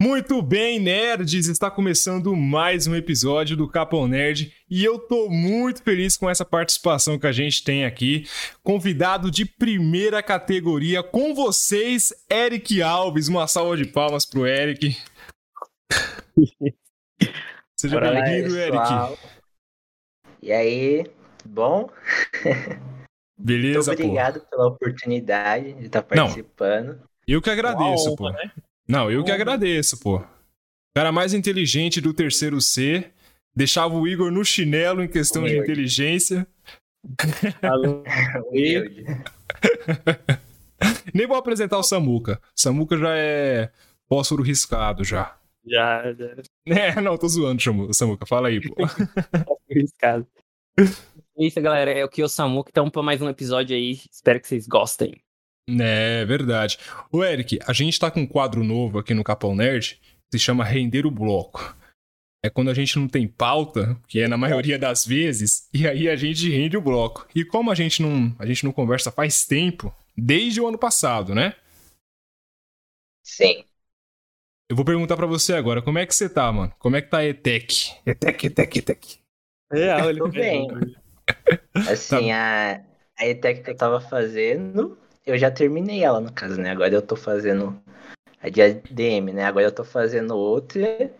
Muito bem, nerds! Está começando mais um episódio do Capão Nerd e eu tô muito feliz com essa participação que a gente tem aqui. Convidado de primeira categoria com vocês, Eric Alves. Uma salva de palmas pro Eric. Seja bem-vindo, Eric. E aí, bom? Beleza, Muito obrigado pô. pela oportunidade de estar participando. Eu que agradeço, pô. né? Não, eu que agradeço, pô. O cara mais inteligente do terceiro C. Deixava o Igor no chinelo em questão de inteligência. Nem vou apresentar o Samuca. Samuca já é fósforo riscado já. Já, já É, não, tô zoando, Samuca. Fala aí, pô. fui arriscado. É isso, galera. É o que o Samuca. Então, pra mais um episódio aí. Espero que vocês gostem. É, verdade. Ô, Eric, a gente tá com um quadro novo aqui no Capão Nerd, que se chama Render o Bloco. É quando a gente não tem pauta, que é na maioria das vezes, e aí a gente rende o bloco. E como a gente não, a gente não conversa faz tempo, desde o ano passado, né? Sim. Eu vou perguntar pra você agora, como é que você tá, mano? Como é que tá a ETEC? ETEC, ETEC, ETEC. É, olha bem. Assim, a, a ETEC que eu tava fazendo, eu já terminei ela, no caso, né? Agora eu tô fazendo a de ADM, né? Agora eu tô fazendo outra.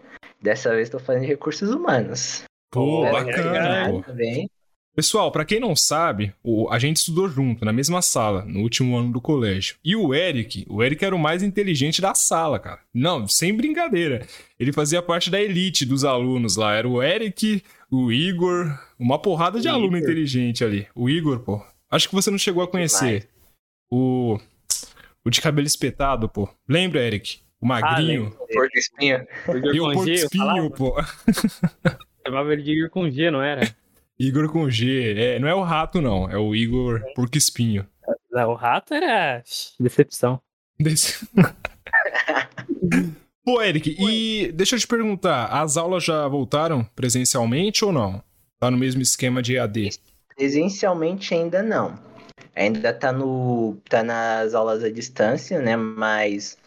Dessa vez tô fazendo recursos humanos. Pô, Pô, bacana. Também. Pessoal, pra quem não sabe, o- a gente estudou junto, na mesma sala, no último ano do colégio. E o Eric, o Eric era o mais inteligente da sala, cara. Não, sem brincadeira. Ele fazia parte da elite dos alunos lá. Era o Eric, o Igor, uma porrada de O aluno Igor. inteligente ali. O Igor, pô. Acho que você não chegou a conhecer. O. O de cabelo espetado, pô. Lembra, Eric? O magrinho. O porco espinho. e o porco espinho, pô. Chamava ele de Igor com G, não era? Igor com G. É, não é o rato, não. É o Igor porco espinho. O rato era decepção. Desse... Pô, Eric, e deixa eu te perguntar, as aulas já voltaram presencialmente ou não? Tá no mesmo esquema de EAD? Presencialmente ainda não. Ainda tá no. tá nas aulas à distância, né? Mas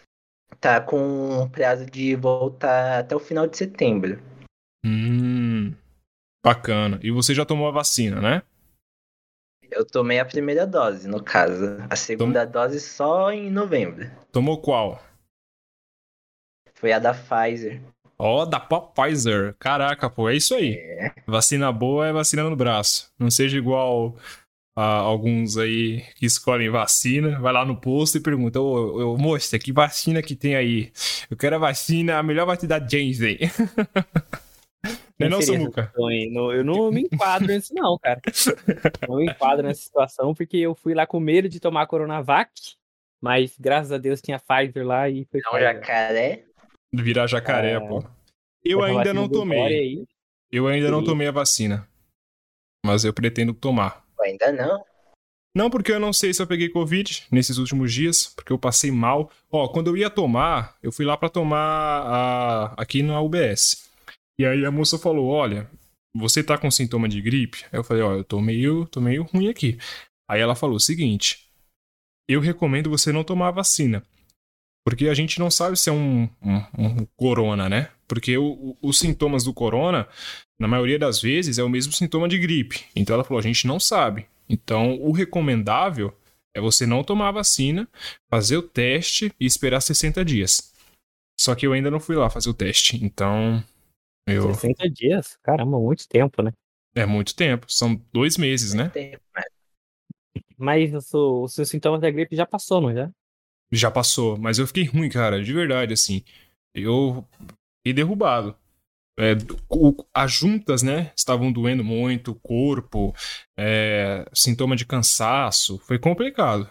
tá com prazo de voltar até o final de setembro. Hum, bacana. E você já tomou a vacina, né? Eu tomei a primeira dose, no caso. A segunda dose só em novembro. Tomou qual? Foi a da Pfizer. Ó, da Pfizer. Caraca, pô, é isso aí. É. Vacina boa é vacina no braço. Não seja igual alguns aí que escolhem vacina, vai lá no posto e pergunta, ô, ô moça, que vacina que tem aí? Eu quero a vacina, a melhor vacina da Janssen. Não é não, Samuca? Não- Eu não me enquadro nisso, não, cara. Não me enquadro nessa situação, porque eu fui lá com medo de tomar a Coronavac, mas graças a Deus tinha Pfizer lá e foi Não, Pfizer. jacaré. Virar jacaré, É. pô. Eu ainda não tomei. Eu ainda não tomei a vacina. Mas eu pretendo tomar. Ainda não. Não, porque eu não sei se eu peguei Covid nesses últimos dias, porque eu passei mal. Ó, quando eu ia tomar, eu fui lá pra tomar a- aqui na UBS. E aí a moça falou: Olha, você tá com sintoma de gripe? Aí eu falei: Ó, eu tô meio, tô meio ruim aqui. Aí ela falou o seguinte: Eu recomendo você não tomar a vacina. Porque a gente não sabe se é um, um- um corona, né? Porque o- o- os sintomas do corona, na maioria das vezes, é o mesmo sintoma de gripe. Então ela falou: a gente não sabe. Então o recomendável é você não tomar a vacina, fazer o teste e esperar 60 dias. Só que eu ainda não fui lá fazer o teste. Então. Eu... 60 dias? Caramba, muito tempo, né? É muito tempo. São dois meses, né? Tem- Mas o seu- os seus sintomas da gripe já passou, não já? Já passou. Mas eu fiquei ruim, cara. De verdade, assim. Eu fiquei derrubado. É, o- as juntas, né? Estavam doendo muito, o corpo, é, sintoma de cansaço. Foi complicado.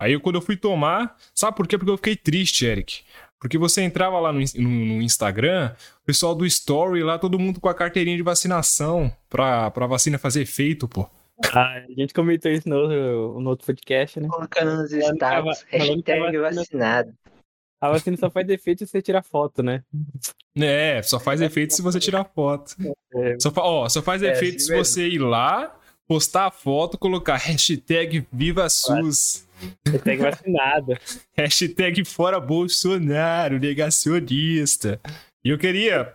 Aí quando eu fui tomar, sabe por quê? Porque eu fiquei triste, Eric. Porque você entrava lá no, no- no Instagram, o pessoal do Story lá, todo mundo com a carteirinha de vacinação pra, pra vacina fazer efeito, pô. Ah, a gente comentou isso no outro, no outro podcast, né? Colocando nos status. que Hashtag tava- vacinado. A vacina só faz defeito se você tirar foto, né? É, só faz efeito se você tirar foto. É. Só, ó, só faz É, efeito assim se mesmo. você ir lá, postar a foto, colocar hashtag Viva SUS. Hashtag vacinado. Hashtag fora Bolsonaro, negacionista. E eu queria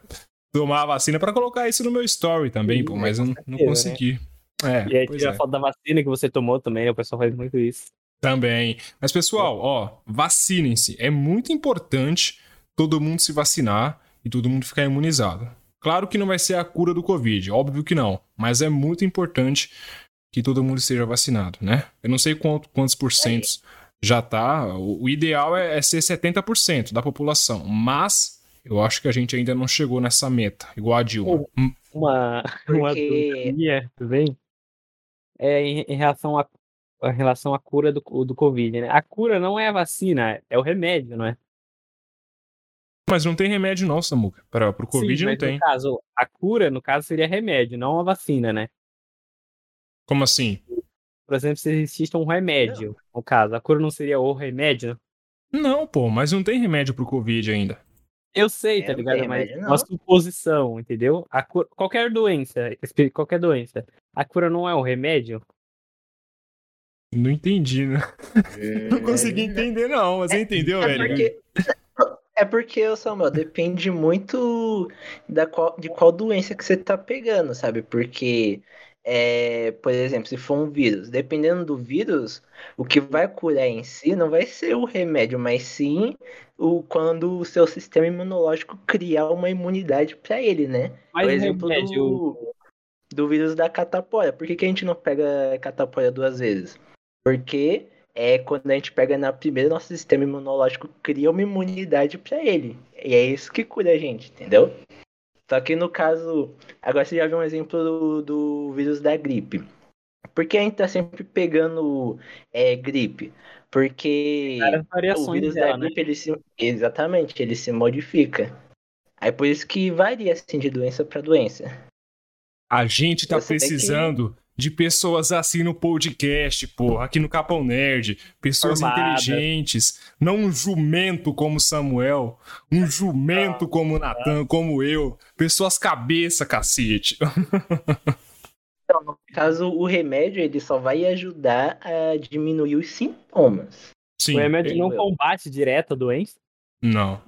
tomar a vacina para colocar isso no meu story também, Sim, pô, mas eu não, não consegui. Né? É, e aí tira é. a foto da vacina que você tomou também, o pessoal faz muito isso. Também. Mas, pessoal, ó, vacinem-se. É muito importante todo mundo se vacinar e todo mundo ficar imunizado. Claro que não vai ser a cura do Covid, óbvio que não. Mas é muito importante que todo mundo esteja vacinado, né? Eu não sei quanto, quantos porcentos já tá. O, o ideal é, é ser 70% da população. Mas eu acho que a gente ainda não chegou nessa meta, igual a Dilma. Uma, uma dúvida, bem, é em, em relação a relação à cura do, do Covid, né? A cura não é a vacina, é o remédio, não é? Mas não tem remédio não, Samuca. Para o Covid Sim, não tem. No caso, a cura, no caso, seria remédio, não a vacina, né? Como assim? Por exemplo, se existisse um remédio, não. no caso, a cura não seria o remédio? Não, pô, mas não tem remédio pro Covid ainda. Eu sei, é, tá ligado? Mas remédio, uma suposição, entendeu? A cura, qualquer doença, qualquer doença, a cura não é o remédio? Não entendi, né? É... Não consegui entender, não. Mas você entendeu, é Eric? Porque... É porque, Samuel, depende muito da qual, de qual doença que você tá pegando, sabe? Porque, é, por exemplo, se for um vírus, dependendo do vírus, o que vai curar em si não vai ser o remédio, mas sim o, quando o seu sistema imunológico criar uma imunidade para ele, né? Mas por exemplo, remédio... do, do vírus da catapora. Por que, que a gente não pega catapora duas vezes? Porque é quando a gente pega na primeira, nosso sistema imunológico cria uma imunidade para ele. E é isso que cura a gente, entendeu? Só que no caso, agora você já viu um exemplo do, do vírus da gripe. Por que a gente tá sempre pegando é, gripe? Porque o vírus dela, da né? gripe, né? ele se, exatamente, ele se modifica. Aí por isso que varia assim de doença para doença. A gente tá Você precisando de pessoas assim no podcast, pô, aqui no Capão Nerd, pessoas Formada. inteligentes, não um jumento como Samuel, um jumento como Natan, como eu, pessoas cabeça, cacete. Então, no caso, o remédio ele só vai ajudar a diminuir os sintomas. Sim. O remédio não combate direto a doença? Não.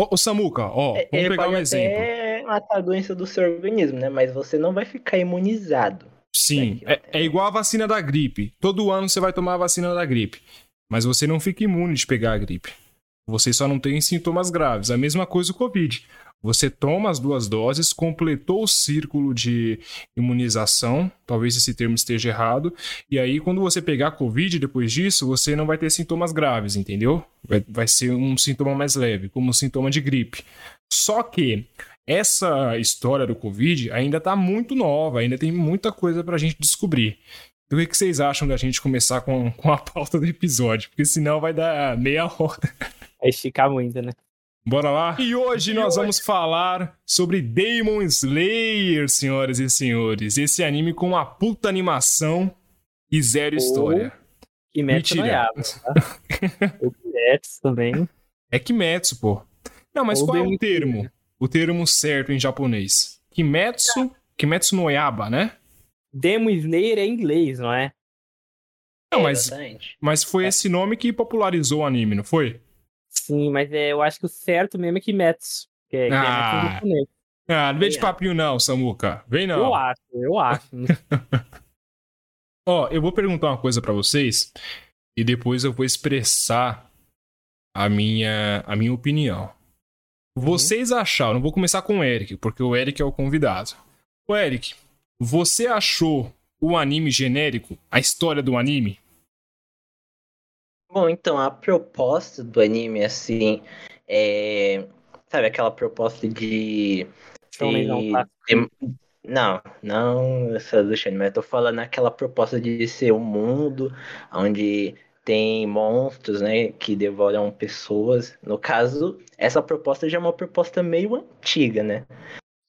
Ô, ô Samuca, ó, é, vamos pegar um exemplo. É matar a doença do seu organismo, né? Mas você não vai ficar imunizado. Sim, é, é igual a vacina da gripe. Todo ano você vai tomar a vacina da gripe. Mas você não fica imune de pegar a gripe. Você só não tem sintomas graves. A mesma coisa o Covid. Você toma as duas doses, completou o círculo de imunização, talvez esse termo esteja errado, e aí quando você pegar Covid depois disso, você não vai ter sintomas graves, entendeu? Vai, vai ser um sintoma mais leve, como um sintoma de gripe. Só que essa história do Covid ainda está muito nova, ainda tem muita coisa para a gente descobrir. Então, o que vocês acham da gente começar com, com a pauta do episódio? Porque senão vai dar meia hora. Vai esticar muito, né? Bora lá? E hoje e nós hoje... vamos falar sobre Demon Slayer, senhoras e senhores. Esse anime com uma puta animação e zero oh, história. Kimetsu Mentira. tá? o Kimetsu também. É Kimetsu, pô. Não, mas Ou qual é o termo? O termo certo em japonês. Kimetsu, Kimetsu no Yaba, né? Demon Slayer é inglês, não é? Não, mas, mas foi é. esse nome que popularizou o anime, não foi? Sim, mas é, eu acho que o certo mesmo é Kimetsu. Que é, ah. Que é ah, não vem de papinho não, Samuca. Vem não. Eu acho, eu acho. Ó, eu vou perguntar uma coisa para vocês e depois eu vou expressar a minha, a minha opinião. Uhum. Vocês acharam, não vou começar com o Eric, porque o Eric é o convidado. O Eric, você achou o anime genérico, a história do anime? Bom, então, a proposta do anime, assim, é. Sabe, aquela proposta de. de... Não, não essa do Shane, mas eu tô falando aquela proposta de ser um mundo onde tem monstros, né, que devoram pessoas. No caso, essa proposta já é uma proposta meio antiga, né?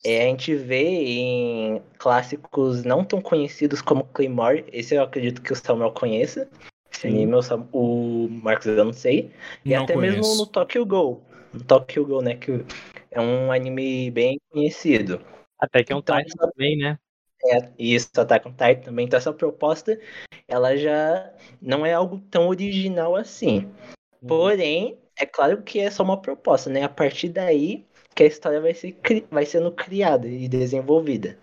É, a gente vê em clássicos não tão conhecidos como Claymore, esse eu acredito que o Samuel conheça. Esse anime o Marcos eu não sei. E não até conheço. mesmo no Tokyo Go. No Tokyo Go, né? Que é um anime bem conhecido. Até que é um então, também, né? É, isso, Attack on Titan também. Então essa proposta, ela já não é algo tão original assim. Uhum. Porém, é claro que é só uma proposta, né? A partir daí que a história vai, ser, vai sendo criada e desenvolvida.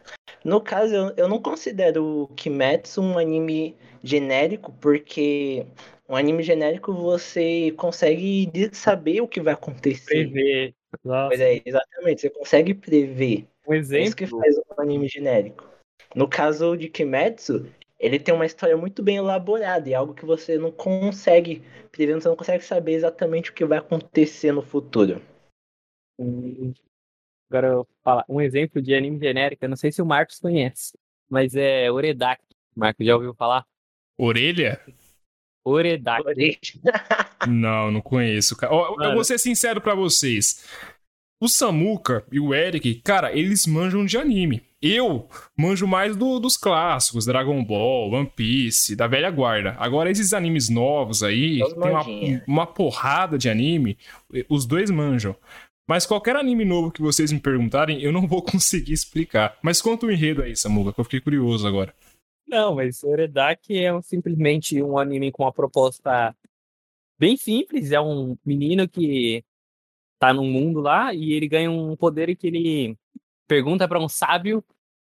No caso, eu, eu não considero Kimetsu um anime genérico, porque um anime genérico você consegue saber o que vai acontecer. Prever. Pois é, exatamente, você consegue prever. Um exemplo. É isso que faz um anime genérico. No caso de Kimetsu, ele tem uma história muito bem elaborada e é algo que você não consegue prever, você não consegue saber exatamente o que vai acontecer no futuro. Agora eu vou falar um exemplo de anime genérico, eu não sei se o Marcos conhece, mas é Oredaki. Marcos já ouviu falar? Orelha? Oredaki. não, não conheço. Eu, eu vou ser sincero para vocês. O Samuka e o Eric, cara, eles manjam de anime. Eu manjo mais do, dos clássicos, Dragon Ball, One Piece, da velha guarda. Agora, esses animes novos aí, tem uma, uma porrada de anime, os dois manjam. Mas qualquer anime novo que vocês me perguntarem, eu não vou conseguir explicar. Mas conta o um enredo aí, Samuka, que eu fiquei curioso agora. Não, mas Oredaki é um, simplesmente um anime com uma proposta bem simples. É um menino que tá num mundo lá e ele ganha um poder que ele pergunta para um sábio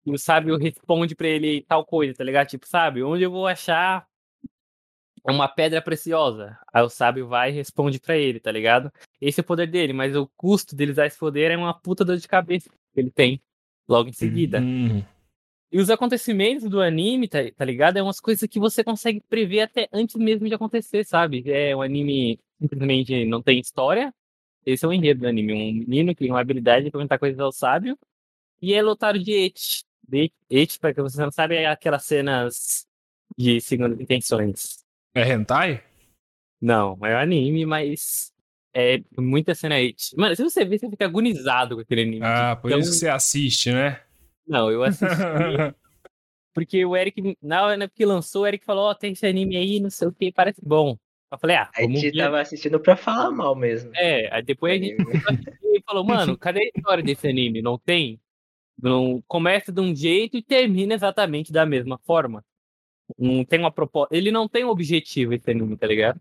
e o sábio responde para ele tal coisa, tá ligado? Tipo, sabe, onde eu vou achar uma pedra preciosa? Aí o sábio vai e responde para ele, tá ligado? Esse é o poder dele, mas o custo dele usar esse poder é uma puta dor de cabeça que ele tem logo em seguida. Uhum. E os acontecimentos do anime, tá, tá ligado? É umas coisas que você consegue prever até antes mesmo de acontecer, sabe? É um anime simplesmente não tem história, esse é o enredo do anime. Um menino que tem uma habilidade de perguntar coisas ao sábio e é lotado de et. De et, para que você não sabe, é aquelas cenas de segundas intenções. É hentai? Não, é um anime, mas é muita cena et. Mano, se você ver, você fica agonizado com aquele anime. Ah, por então... isso você assiste, né? Não, eu assisti. porque o Eric, na hora que lançou, o Eric falou: Ó, oh, tem esse anime aí, não sei o que, parece bom. Eu falei, ah, a gente ver. tava assistindo pra falar mal mesmo. É, aí depois a gente falou, mano, cadê a história desse anime? Não tem? Não começa de um jeito e termina exatamente da mesma forma. Não tem uma proposta. Ele não tem um objetivo esse anime, tá ligado?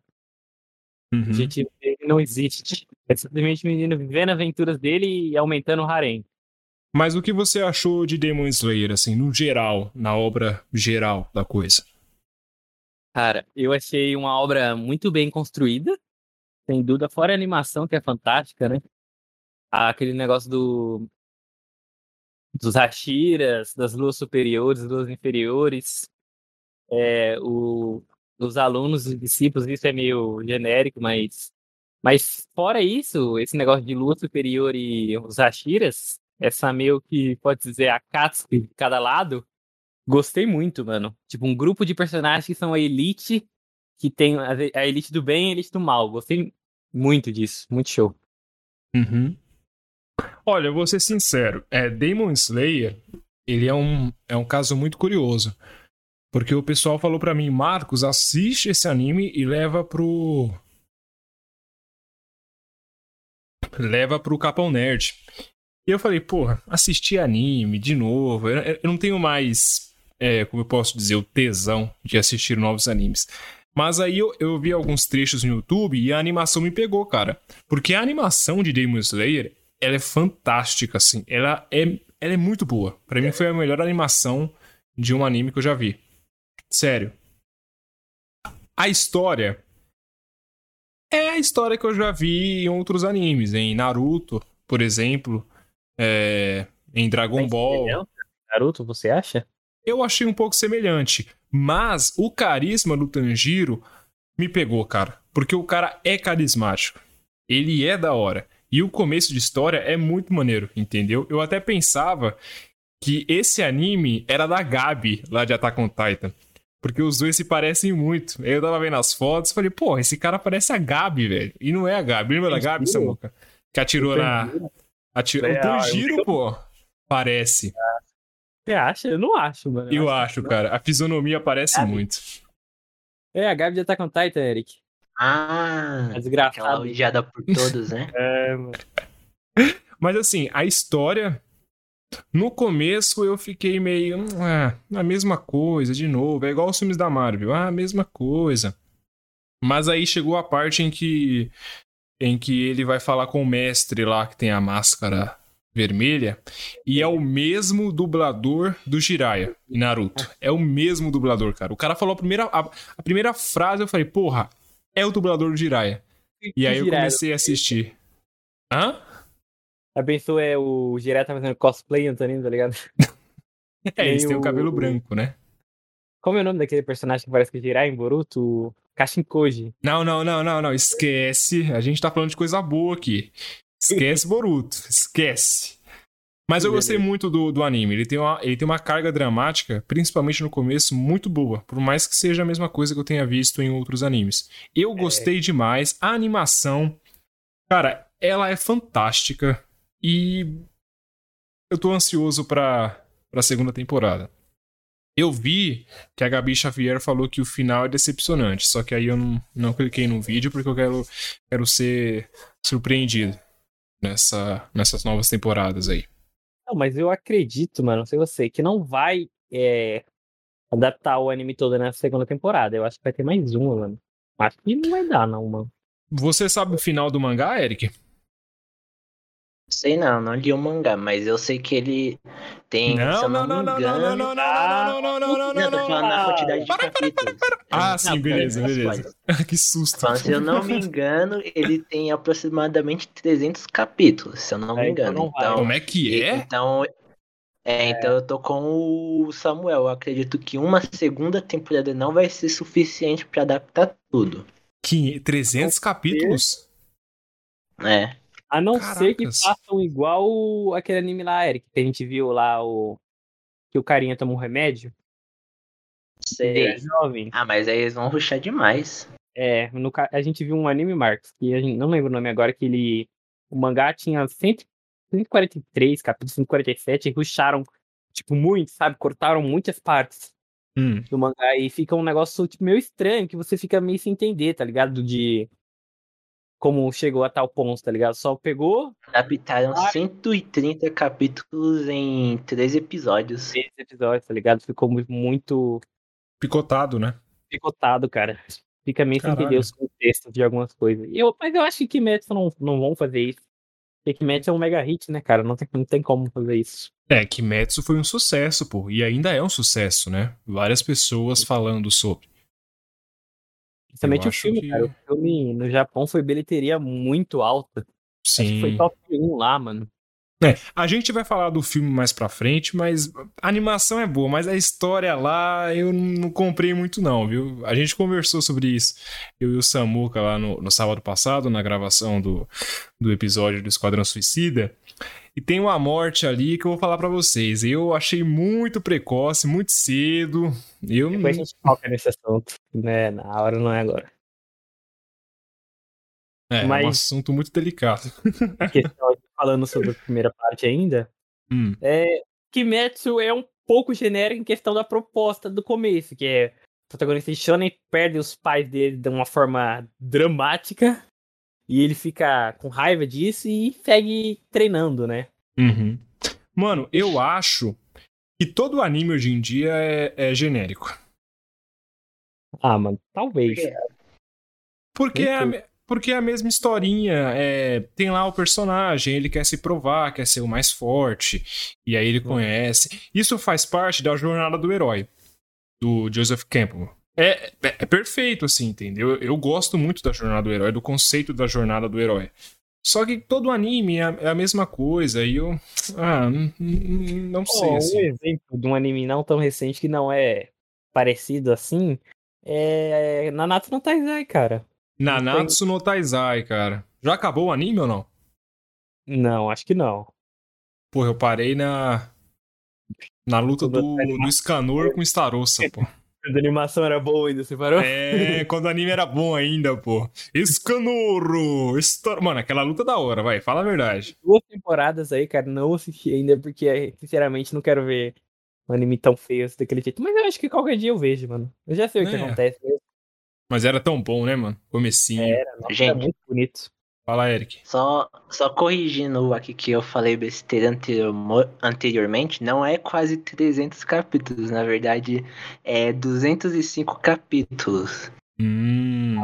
Uhum. O objetivo dele não existe. É simplesmente o menino vivendo aventuras dele e aumentando o harém. Mas o que você achou de Demon Slayer, assim, no geral, na obra geral da coisa? Cara, eu achei uma obra muito bem construída, sem dúvida, fora a animação, que é fantástica, né? Aquele negócio do dos Hashiras, das luas superiores, luas inferiores, é, o, os alunos e discípulos, isso é meio genérico, mas, mas fora isso, esse negócio de lua superior e os Hashiras, essa meio que pode dizer a Katsuki de cada lado, Gostei muito, mano. Tipo, um grupo de personagens que são a elite, que tem a elite do bem e a elite do mal. Gostei muito disso. Muito show. Uhum. Olha, vou ser sincero. É, Demon Slayer, ele é um, é um caso muito curioso. Porque o pessoal falou para mim, Marcos, assiste esse anime e leva pro. Leva pro Capão Nerd. E eu falei, porra, assistir anime de novo. Eu, eu não tenho mais é, como eu posso dizer, o tesão de assistir novos animes. Mas aí eu, eu vi alguns trechos no YouTube e a animação me pegou, cara. Porque a animação de Demon Slayer, ela é fantástica, assim. Ela é, ela é muito boa. Para mim foi a melhor animação de um anime que eu já vi. Sério. A história é a história que eu já vi em outros animes. Em Naruto, por exemplo. É, em Dragon Ball. Naruto, você acha? Eu achei um pouco semelhante. Mas o carisma do Tanjiro me pegou, cara. Porque o cara é carismático. Ele é da hora. E o começo de história é muito maneiro, entendeu? Eu até pensava que esse anime era da Gabi, lá de Attack on Titan. Porque os dois se parecem muito. Eu tava vendo as fotos e falei, pô, esse cara parece a Gabi, velho. E não é a Gabi. Lembra da Gabi, Samuca? Que atirou na. Atirou... É, o Tanjiro, pô. Parece. Você acha? Eu não acho, mano. Eu, eu acho, acho cara. A fisionomia parece Gabi. muito. É, a Gabi já tá com Titan, Eric. Ah, é desgraçado. aquela odiada por todos, né? é, mano. Mas assim, a história No começo eu fiquei meio. Ah, a mesma coisa, de novo. É igual os filmes da Marvel. Ah, a mesma coisa. Mas aí chegou a parte em que. Em que ele vai falar com o mestre lá que tem a máscara vermelha. E é o mesmo dublador do Jiraiya em Naruto. É o mesmo dublador, cara. O cara falou a primeira, a, a primeira frase, eu falei, porra, é o dublador do Jiraiya. E aí eu comecei a assistir. Hã? A pessoa é o Jiraiya tá fazendo cosplay, Antonino, tá ligado? é, eles têm o cabelo branco, né? Como é o nome daquele personagem que parece que é Jiraiya em Boruto? Kashinkoji. Não, não, não, não, não. Esquece. A gente tá falando de coisa boa aqui. Esquece Boruto. Esquece. Mas eu gostei muito do, do anime. Ele tem, uma, ele tem uma carga dramática, principalmente no começo, muito boa. Por mais que seja a mesma coisa que eu tenha visto em outros animes. Eu gostei é. demais. A animação. Cara, ela é fantástica. E eu tô ansioso pra, pra segunda temporada. Eu vi que a Gabi Xavier falou que o final é decepcionante, só que aí eu não, não cliquei no vídeo porque eu quero, quero ser surpreendido nessa, nessas novas temporadas aí. Não, mas eu acredito, mano, não sei você, que não vai é, adaptar o anime todo na segunda temporada. Eu acho que vai ter mais uma, mano. Acho que não vai dar, não, mano. Você sabe o final do mangá, Eric? Sei não, não li o mangá, mas eu sei que ele tem. Não, não, não, não, não, não, não, não, não, não, não, não, não, não, falando na quantidade de capítulos. Ah, sim, beleza, beleza. Que susto. se eu não me engano, ele tem aproximadamente 300 capítulos, se eu não me engano. Então, como é que é? Então, é, então eu tô com o Samuel. Eu acredito que uma segunda temporada não vai ser suficiente para adaptar tudo. Que 300 capítulos? É. A não Caracas. ser que façam igual aquele anime lá, Eric, que a gente viu lá, o que o carinha toma um remédio. Sei. É jovem. Ah, mas aí eles vão ruxar demais. É, no, a gente viu um anime, Marcos, que a gente não lembro o nome agora, que ele. O mangá tinha 143 capítulos, 147, e ruxaram, tipo, muito, sabe? Cortaram muitas partes hum. do mangá e fica um negócio tipo, meio estranho, que você fica meio sem entender, tá ligado? De como chegou a tal ponto, tá ligado? Só pegou. Adaptaram ai, 130 capítulos em três episódios. Três episódios, tá ligado? Ficou muito. Picotado, né? Picotado, cara. Fica meio sem entender os contextos de algumas coisas. Eu, mas eu acho que Kimetsu não, não vão fazer isso. Porque Kimetsu é um mega hit, né, cara? Não tem, não tem como fazer isso. É, Kimetsu foi um sucesso, pô. E ainda é um sucesso, né? Várias pessoas falando sobre. Principalmente o filme, que... cara. O filme no Japão foi bilheteria muito alta. Sim. Acho que foi top 1 lá, mano. É, a gente vai falar do filme mais pra frente, mas a animação é boa, mas a história lá eu não comprei muito não, viu? A gente conversou sobre isso, eu e o Samuca lá no, no sábado passado, na gravação do, do episódio do Esquadrão Suicida, e tem uma morte ali que eu vou falar para vocês. Eu achei muito precoce, muito cedo. Eu Depois a gente foca nesse assunto, né? Na hora não é agora. É, Mas... é um assunto muito delicado. Falando sobre a primeira parte ainda, hum. é, Kimetsu é um pouco genérico em questão da proposta do começo, que é o protagonista Shonen perde os pais dele de uma forma dramática e ele fica com raiva disso e segue treinando, né? Uhum. Mano, eu acho que todo anime hoje em dia é, é genérico. Ah, mano, talvez. Porque é, a, porque é a mesma historinha. É, tem lá o personagem, ele quer se provar, quer ser o mais forte. E aí ele uhum. conhece. Isso faz parte da jornada do herói, do Joseph Campbell. É, é, é, perfeito, assim, entendeu? Eu, eu, gosto muito da jornada do herói, do conceito da jornada do herói. Só que todo anime é a, é a mesma coisa, e eu. Ah, não, não sei. Oh, assim. Um exemplo de um anime não tão recente que não é parecido assim é Nanatsu no Taizai, cara. Nanatsu no Taizai, cara. Já acabou o anime ou não? Não, acho que não. Porra, eu parei na. Na luta do, do Scanor com Starossa, pô. Quando a animação era boa ainda, você parou? É, quando o anime era bom ainda, pô. Escanoro! Estor... Mano, aquela luta da hora, vai, fala a verdade. Duas temporadas aí, cara, não assisti ainda, porque, sinceramente, não quero ver um anime tão feio assim, daquele jeito. Mas eu acho que qualquer dia eu vejo, mano. Eu já sei o que é. acontece mesmo. Mas era tão bom, né, mano? Comecinho. Era, nossa, Gente, era muito bonito. Fala, Eric. Só, só corrigindo aqui que eu falei besteira anterior, anteriormente, não é quase 300 capítulos, na verdade é 205 capítulos. Hum.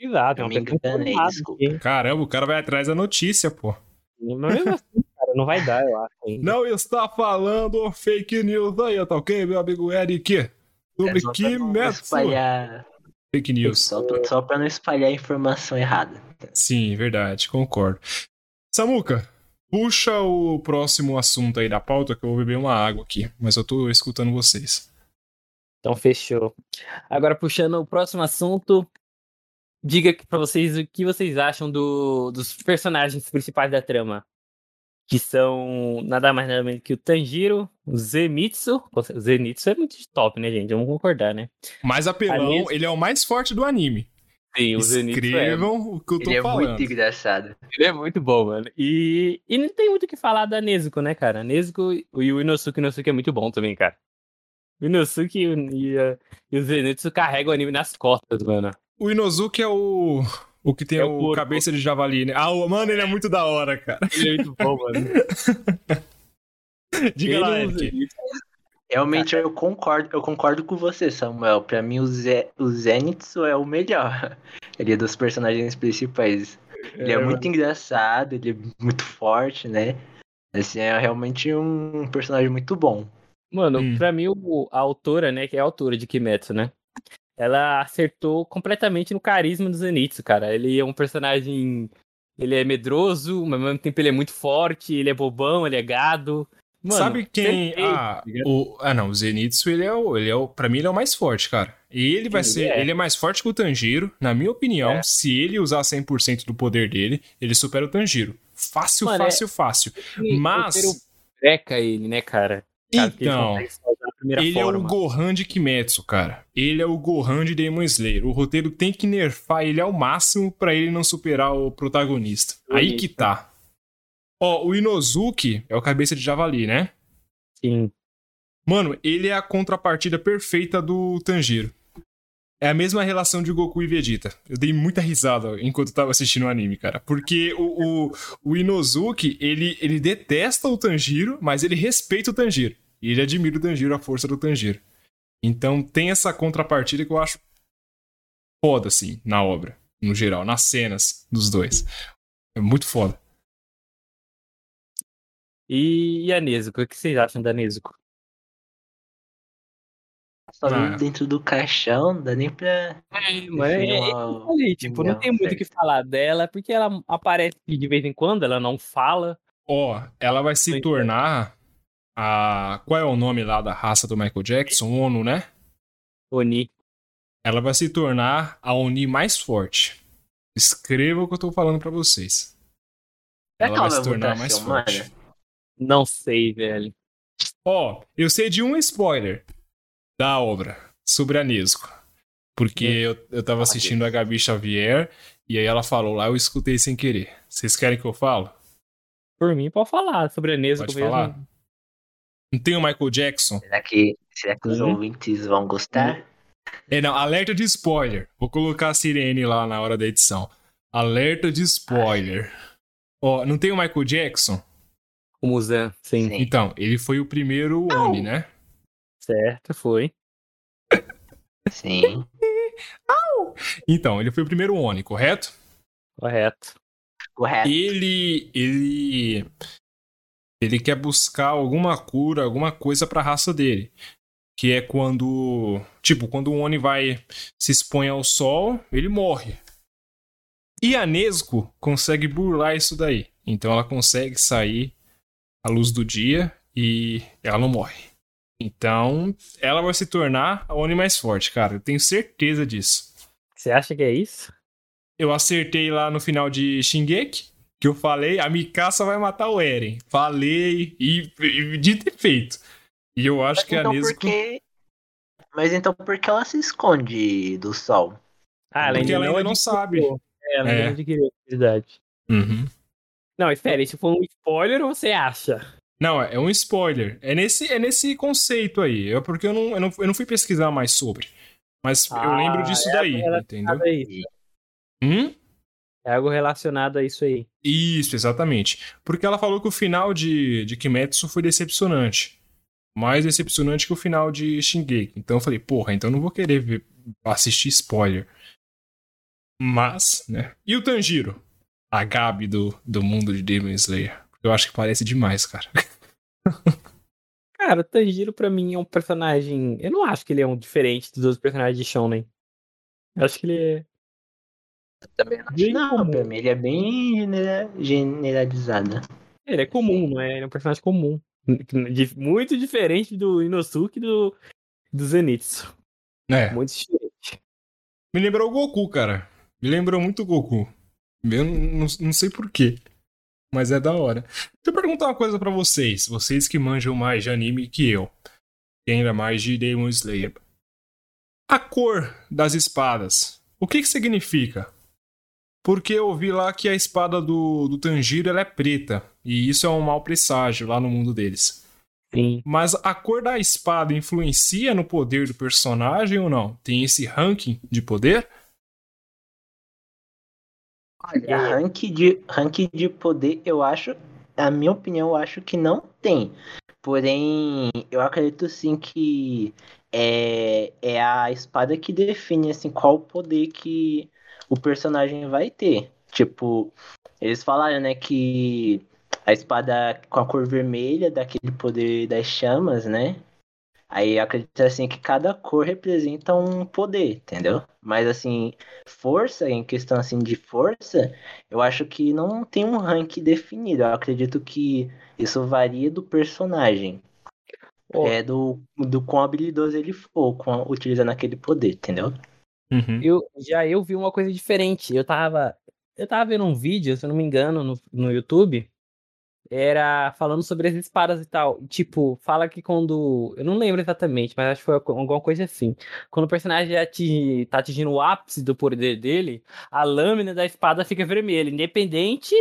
Exato, Eu é me uma pessoa enganei, desculpa. Caramba, o cara vai atrás da notícia, pô. Mas mesmo assim, cara, não vai dar, eu acho. ainda. Não está falando fake news aí, tá ok, meu amigo Eric? Sobre É só pra não Kimetsu. espalhar, Fake news. só, pra- só pra não espalhar informação errada. Sim, verdade, concordo. Samuca, puxa o próximo assunto aí da pauta que eu vou beber uma água aqui, mas eu tô escutando vocês. Então fechou. Agora puxando o próximo assunto, diga aqui pra vocês o que vocês acham do- dos personagens principais da trama. Que são nada mais nada menos que o Tanjiro, o Zenitsu. O Zenitsu é muito top, né, gente? Vamos concordar, né? Mas apelão, Aliás- ele é o mais forte do anime. Sim, o Zenitsu é. Escrevam o que eu tô Ele é falando. muito engraçado. Ele é muito bom, mano. E, e não tem muito o que falar da Nezuko, né, cara? A Nezuko e o Inosuke, o Inosuke é muito bom também, cara. O Inosuke e, o- e, e o Zenitsu carregam o anime nas costas, mano. O Inozuki é o. O que tem É o, o cabeça de javali, né? Ah, o- mano, ele é muito da hora, cara. Ele é muito bom, mano. Diga Ele lá, o Eric. Realmente eu concordo, eu concordo com você, Samuel. Pra mim o, Ze, o Zenitsu é o melhor. Ele é dos personagens principais. Ele é, muito engraçado, ele é muito forte, né? Assim, é realmente um personagem muito bom. Mano, Hum. pra mim, o- a autora, né, que é a autora de Kimetsu, né? Ela acertou completamente no carisma do Zenitsu, cara. Ele é um personagem. Ele é medroso, mas ao mesmo tempo ele é muito forte, ele é bobão, ele é gado. Mano, Sabe quem. Ah, tá o, ah, não, o Zenitsu, ele é o. Ele é o pra mim, ele é o mais forte, cara. E ele vai Ele ser. é. Ele é mais forte que o Tanjiro. Na minha opinião, É. se ele usar 100% do poder dele, ele supera o Tanjiro. Fácil, Mano, é- fácil, fácil. E o Mas. breca ele, né, cara? Que ele Então. consegue só usar a primeira Ele é o forma. Gohan de Kimetsu, cara. Ele é o Gohan de Demon Slayer. O roteiro tem que nerfar ele ao máximo pra ele não superar o protagonista. Aí que tá. Ó, o Inozuki é o cabeça de javali, né? Sim. Mano, ele é a contrapartida perfeita do Tanjiro. É a mesma relação de Goku e Vegeta. Eu dei muita risada enquanto eu tava assistindo o anime, cara. Porque o, o, o Inozuki, ele, ele detesta o Tanjiro, mas ele respeita o Tanjiro. E ele admira o Tanjiro, a força do Tanjiro. Então tem essa contrapartida que eu acho foda, assim, na obra. No geral, nas cenas dos dois. É muito foda. E, e a Nezuko? O que vocês acham da Nezuko? Só Ah. dentro do caixão, não dá nem pra. É, mas é, é, uma eu falei, tipo, não opinião, tem muito o que falar dela, porque ela aparece de vez em quando, ela não fala. Ó, ela vai se Muito tornar a. Qual é o nome lá da raça do Michael Jackson? ONU, né? Oni. Ela vai se tornar a Oni mais forte. Escreva o que eu tô falando pra vocês. Ela ela vai se tornar mais forte. humana? Não sei, velho. Ó, eu sei de um spoiler da obra sobre a Nesco. Porque eu, eu tava Ah, assistindo a Gabi Xavier e aí ela falou lá, eu escutei sem querer. Vocês querem que eu falo? Por mim, pode falar sobre a Nezuko Pode mesmo. falar? Não tem o Michael Jackson? Será que, será que os Uhum. ouvintes vão gostar? É, não, alerta de spoiler. Vou colocar a sirene lá na hora da edição. Alerta de spoiler. Ó, não tem o Michael Jackson? O Muzan, sim. Sim. Então, ele foi o primeiro Oni, né? Certo, foi. Sim. Então, ele foi o primeiro Oni, correto? Correto. Correto. Ele. Ele. Ele quer buscar alguma cura, alguma coisa pra raça dele. Que é quando. Tipo, quando um Oni vai se expõe ao sol, ele morre. E a Nesco consegue burlar isso daí. Então ela consegue sair à luz do dia e ela não morre. Então, ela vai se tornar a Oni mais forte, cara. Eu tenho certeza disso. Você acha que é isso? Eu acertei lá no final de Shingeki, que eu falei, a Mikasa vai matar o Eren. Falei e, e dito e feito. E eu acho que a então Nezuko... por que... Mas então por que ela se esconde do sol? Ah, Porque ela ainda não sabe. É, ela ainda É. não adquiriu a habilidade. Uhum. Não, espera, isso foi um spoiler ou você acha? Não, é um spoiler. É nesse, é nesse conceito aí. É porque eu não, eu, não, eu não fui pesquisar mais sobre. Mas eu Ah, lembro disso é daí, ela- entendeu? Hum? É algo relacionado a isso aí. Isso, exatamente. Porque ela falou que o final de, de Kimetsu foi decepcionante. Mais decepcionante que o final de Shingeki. Então eu falei, porra, então não vou querer ver, assistir spoiler. Mas, né? E o Tanjiro? A Gabi do, do mundo de Demon Slayer. Eu acho que parece demais, cara. Cara, o Tanjiro pra mim é um personagem. Eu não acho que ele é um diferente dos outros personagens de Shonen. Eu acho que ele é. Também acho. Bem não, comum. pra mim ele é bem genera... generalizado. Ele é comum, não é? Ele é um personagem comum. Muito diferente do Inosuke e do, do Zenitsu. É. Muito diferente. Me lembrou o Goku, cara. Me lembrou muito o Goku. Eu não, não sei porquê. Mas é da hora. Deixa eu perguntar uma coisa para vocês. Vocês que manjam mais de anime que eu. E ainda mais de Demon Slayer. A cor das espadas. O que que significa? Porque eu vi lá que a espada do, do Tanjiro ela é preta. E isso é um mau presságio lá no mundo deles. Sim. Mas a cor da espada influencia no poder do personagem ou não? Tem esse ranking de poder? Olha, rank de, rank de poder, eu acho, a minha opinião, eu acho que não tem. Porém, eu acredito sim que é, é a espada que define assim, qual o poder que o personagem vai ter. Tipo, eles falaram, né, que a espada com a cor vermelha dá aquele poder das chamas, né? Aí eu acredito assim que cada cor representa um poder, entendeu? Mas assim, força, em questão assim de força, eu acho que não tem um rank definido. Eu acredito que isso varia do personagem. Oh. É do, do quão habilidoso ele for com, utilizando aquele poder, entendeu? Uhum. Eu, já eu vi uma coisa diferente. Eu tava. Eu tava vendo um vídeo, se eu não me engano, no, no YouTube, era falando sobre as espadas e tal. Tipo, fala que quando. Eu não lembro exatamente, mas acho que foi alguma coisa assim. Quando o personagem atinge, tá atingindo o ápice do poder dele, a lâmina da espada fica vermelha, independente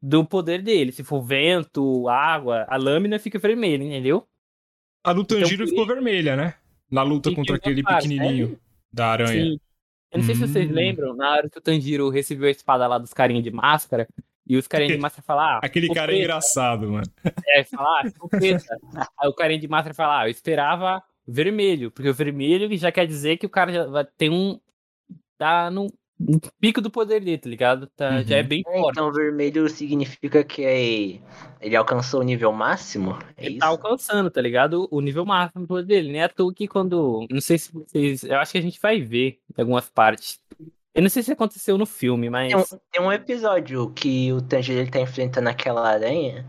do poder dele. Se for vento, água, a lâmina fica vermelha, entendeu? A do então, Tanjiro então, ficou vermelha, né? Na luta contra aquele pequenininho né? da aranha. Sim. Eu não sei hum. se vocês hum. lembram, na hora que o Tanjiro recebeu a espada lá dos carinha de máscara, e os carinhas de máscara falam, ah, Aquele cara é engraçado, mano. É, fala, ah, Aí o carinha de máscara fala, ah, eu esperava vermelho, porque o vermelho já quer dizer que o cara já vai ter um. tá no, no pico do poder dele, tá ligado? Tá, uhum. Já é uhum. bem forte. Então vermelho significa que é, ele alcançou o nível máximo? É ele tá isso? tá alcançando, tá ligado? O nível máximo do poder dele. Nem é à toa que quando. Não sei se vocês. Eu acho que a gente vai ver em algumas partes eu não sei se aconteceu no filme, mas. Tem um, tem um episódio que o Tanjiro tá enfrentando aquela aranha.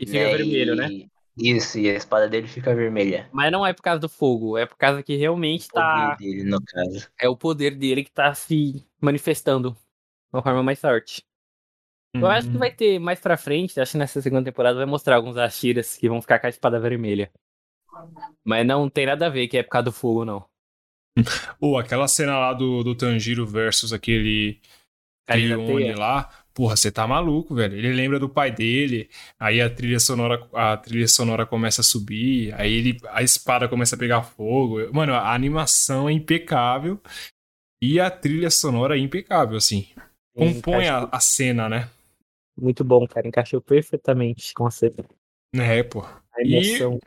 E fica né, vermelho, né? Isso, e a espada dele fica vermelha. Mas não é por causa do fogo, é por causa que realmente tá. O poder dele, no caso. É o poder dele que tá se manifestando de uma forma mais forte. Uhum. Eu acho que vai ter mais pra frente, acho que nessa segunda temporada vai mostrar alguns Ashiras que vão ficar com a espada vermelha. Mas não tem nada a ver que é por causa do fogo, não. Ou aquela cena lá do, do Tanjiro versus aquele Oni lá. Porra, você tá maluco, velho. Ele lembra do pai dele, aí a trilha sonora, a trilha sonora começa a subir, aí ele, a espada começa a pegar fogo. Mano, a animação é impecável e a trilha sonora é impecável, assim. Compõe a, a, cena, né? Muito bom, cara. Encaixou perfeitamente com a cena. É, pô. A emoção.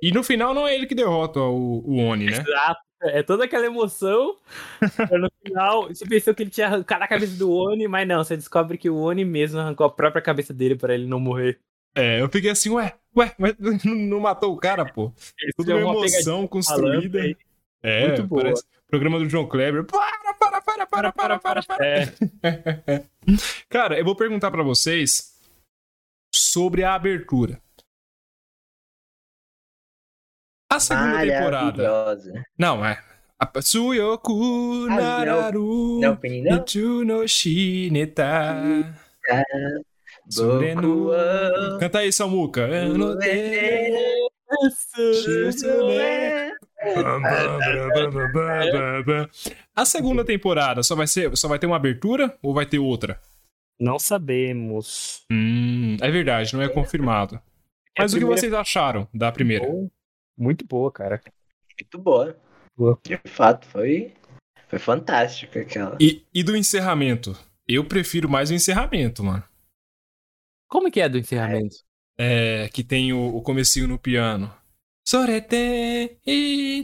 E, e no final não é ele que derrota o, o Oni, né? Exato. É toda aquela emoção. no final, você pensou que ele tinha arrancado a cabeça do Oni, mas não, você descobre que o Oni mesmo arrancou a própria cabeça dele para ele não morrer. É, eu fiquei assim, ué, ué, mas não matou o cara, pô. Ele Tudo uma emoção construída. É, Muito boa. Parece programa do João Kleber. Para, para, para, para, para, para, para. É. cara, eu vou perguntar para vocês sobre a abertura. A segunda temporada. Não, é. Tsuyoku nararu Ichu no shineta Surenu Canta aí, Samuka A segunda temporada só vai ser, só vai ter uma abertura ou vai ter outra? Não sabemos. Hum, é verdade, não é confirmado. Mas é o que vocês acharam da primeira? Muito boa, cara. Muito boa. boa. De fato, foi, foi fantástico aquela. E, e do encerramento? Eu prefiro mais o encerramento, mano. Como que é do encerramento? É, que tem o, o comecinho no piano. Sorete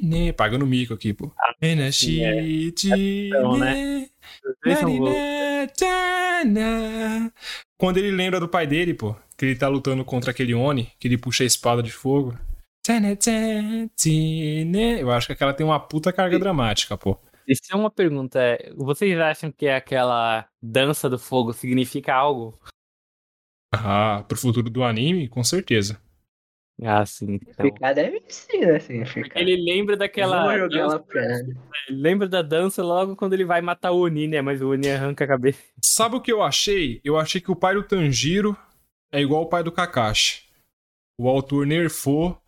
ne. Pagando mico aqui, pô. Ah, é. Então, né? Quando ele lembra do pai dele, pô, que ele tá lutando contra aquele Oni, que ele puxa a espada de fogo. Eu acho que aquela tem uma puta carga dramática, pô. Isso é uma pergunta. é, Vocês acham que aquela dança do fogo significa algo? Ah, pro futuro do anime, com certeza. Ah, sim. Então. Deve ser, né? Assim, Porque ficar. ele lembra daquela. vou jogar ela dança, pra ele. ele lembra da dança logo quando ele vai matar o Oni, né? Mas o Oni arranca a cabeça. Sabe o que eu achei? Eu achei que o pai do Tanjiro é igual o pai do Kakashi. O autor nerfou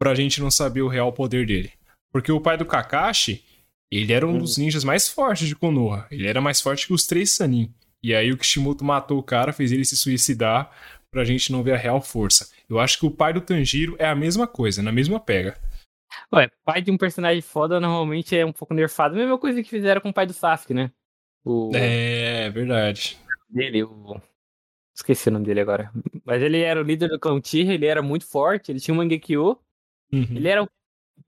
pra gente não saber o real poder dele. Porque o pai do Kakashi, ele era um dos ninjas mais fortes de Konoha. Ele era mais forte que os três Sanin. E aí o Kishimoto matou o cara, fez ele se suicidar pra gente não ver a real força. Eu acho que o pai do Tanjiro é a mesma coisa, na mesma pega. Ué, pai de um personagem foda normalmente é um pouco nerfado. Mesma coisa que fizeram com o pai do Sasuke, né? O É, verdade. dele, o. Esqueci o nome dele agora. Mas ele era o líder do clã Uchiha, ele era muito forte, ele tinha um Mangekyo. Uhum. Ele era o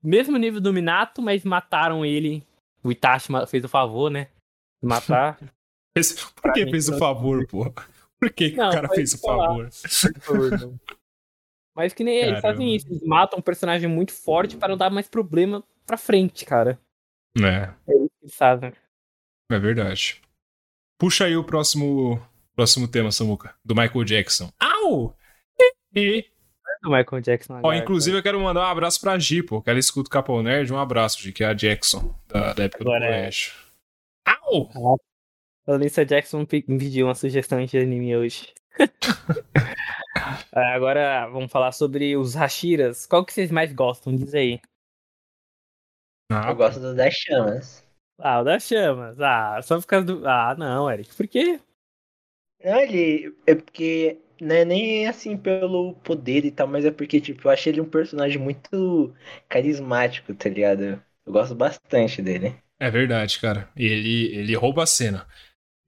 mesmo nível do Minato, mas mataram ele. O Itachi fez o favor, né? De matar. Por que fez o favor, pô? Por que, que Não, o cara fez o favor? mas que nem eles Caramba. fazem isso, eles matam um personagem muito forte para não dar mais problema pra frente, cara. É, É isso que eles fazem. é verdade. Puxa aí o próximo, próximo tema, Samuca, do Michael Jackson. Au! E, Do Michael Jackson ó, agora, inclusive eu quero mandar um abraço pra Gi, pô, que ela escuta o Capão Nerd. Um abraço, Gi, que é a Jackson, da, da época Agora do é. colégio. Au! A Lisa Jackson me pediu uma sugestão de anime hoje. Ah, Agora vamos falar sobre os Hashiras. Qual que vocês mais gostam? Diz aí. Ah, Eu gosto do das chamas. Ah, o das chamas. Ah, só por causa do. Ah, não, Eric. Por quê? Não, ele. É porque. Não é nem assim pelo poder e tal, mas é porque, tipo, eu achei ele um personagem muito carismático, tá ligado? Eu gosto bastante dele. É verdade, cara. Ele, ele rouba a cena.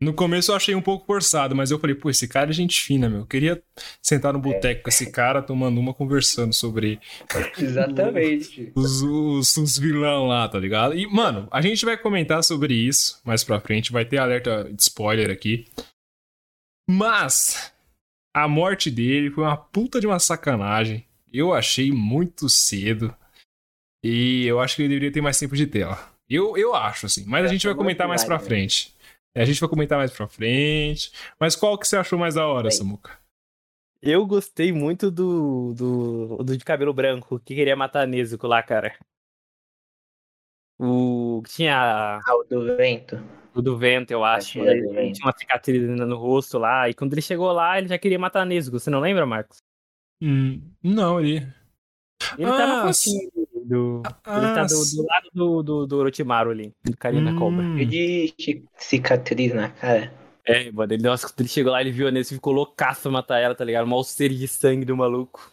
No começo eu achei um pouco forçado, mas eu falei, pô, esse cara é gente fina, meu. Eu queria sentar no boteco com esse cara, tomando uma, conversando sobre Exatamente. os, os, os vilão lá, tá ligado? E, mano, a gente vai comentar sobre isso mais pra frente, vai ter alerta de spoiler aqui. Mas a morte dele foi uma puta de uma sacanagem. Eu achei muito cedo. E eu acho que ele deveria ter mais tempo de tela. Eu, eu acho, assim. Mas a Eu gente vai comentar mais pra válido. frente. É, A gente vai comentar mais pra frente. Mas qual que você achou mais da hora, Bem. Samuca? Eu gostei muito do, do, do de cabelo branco, que queria matar a Nezuko lá, cara. O. que Tinha Ah, o do vento. O do vento, eu acho. Hashiras Ele tinha uma cicatriz ainda no rosto lá. E quando ele chegou lá, ele já queria matar a Nezuko. Você não lembra, Marcos? Hum, não, ele. Ele tá Ah, no fotinho do. Ele tá Ah, do, do lado do, do, do Orochimaru ali, do carinha da cobra. hum. E de cicatriz na cara. É, mano, ele, nossa, quando ele chegou lá, ele viu a Nezuko e ficou loucaço matar ela, tá ligado? Mal sede de sangue do maluco.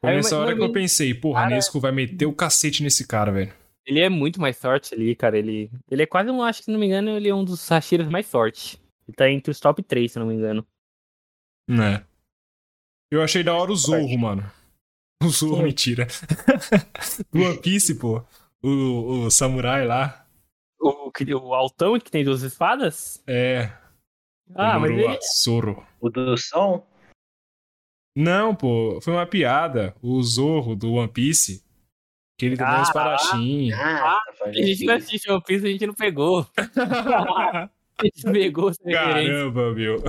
Foi nessa hora que eu pensei, porra, a Cara- Nesco vai meter o cacete nesse cara, velho. Ele é muito mais forte ali, cara. Ele, ele é quase um, acho que se não me engano, ele é um dos Hashiras mais fortes. Ele tá entre os top 3, se não me engano. Né? Eu achei da hora o Zorro, mano. O Zorro, Quem? mentira. Do One Piece, pô. O, o samurai lá. O, o altão que tem duas espadas? É. Ah, o mas ele. Zoro. O do som? Não, pô, foi uma piada. O Zorro do One Piece. Que ele um Ah, Ah, espadachim. tá falando A gente não assiste One Piece, a gente não pegou. A gente pegou sem referência. Caramba, meu.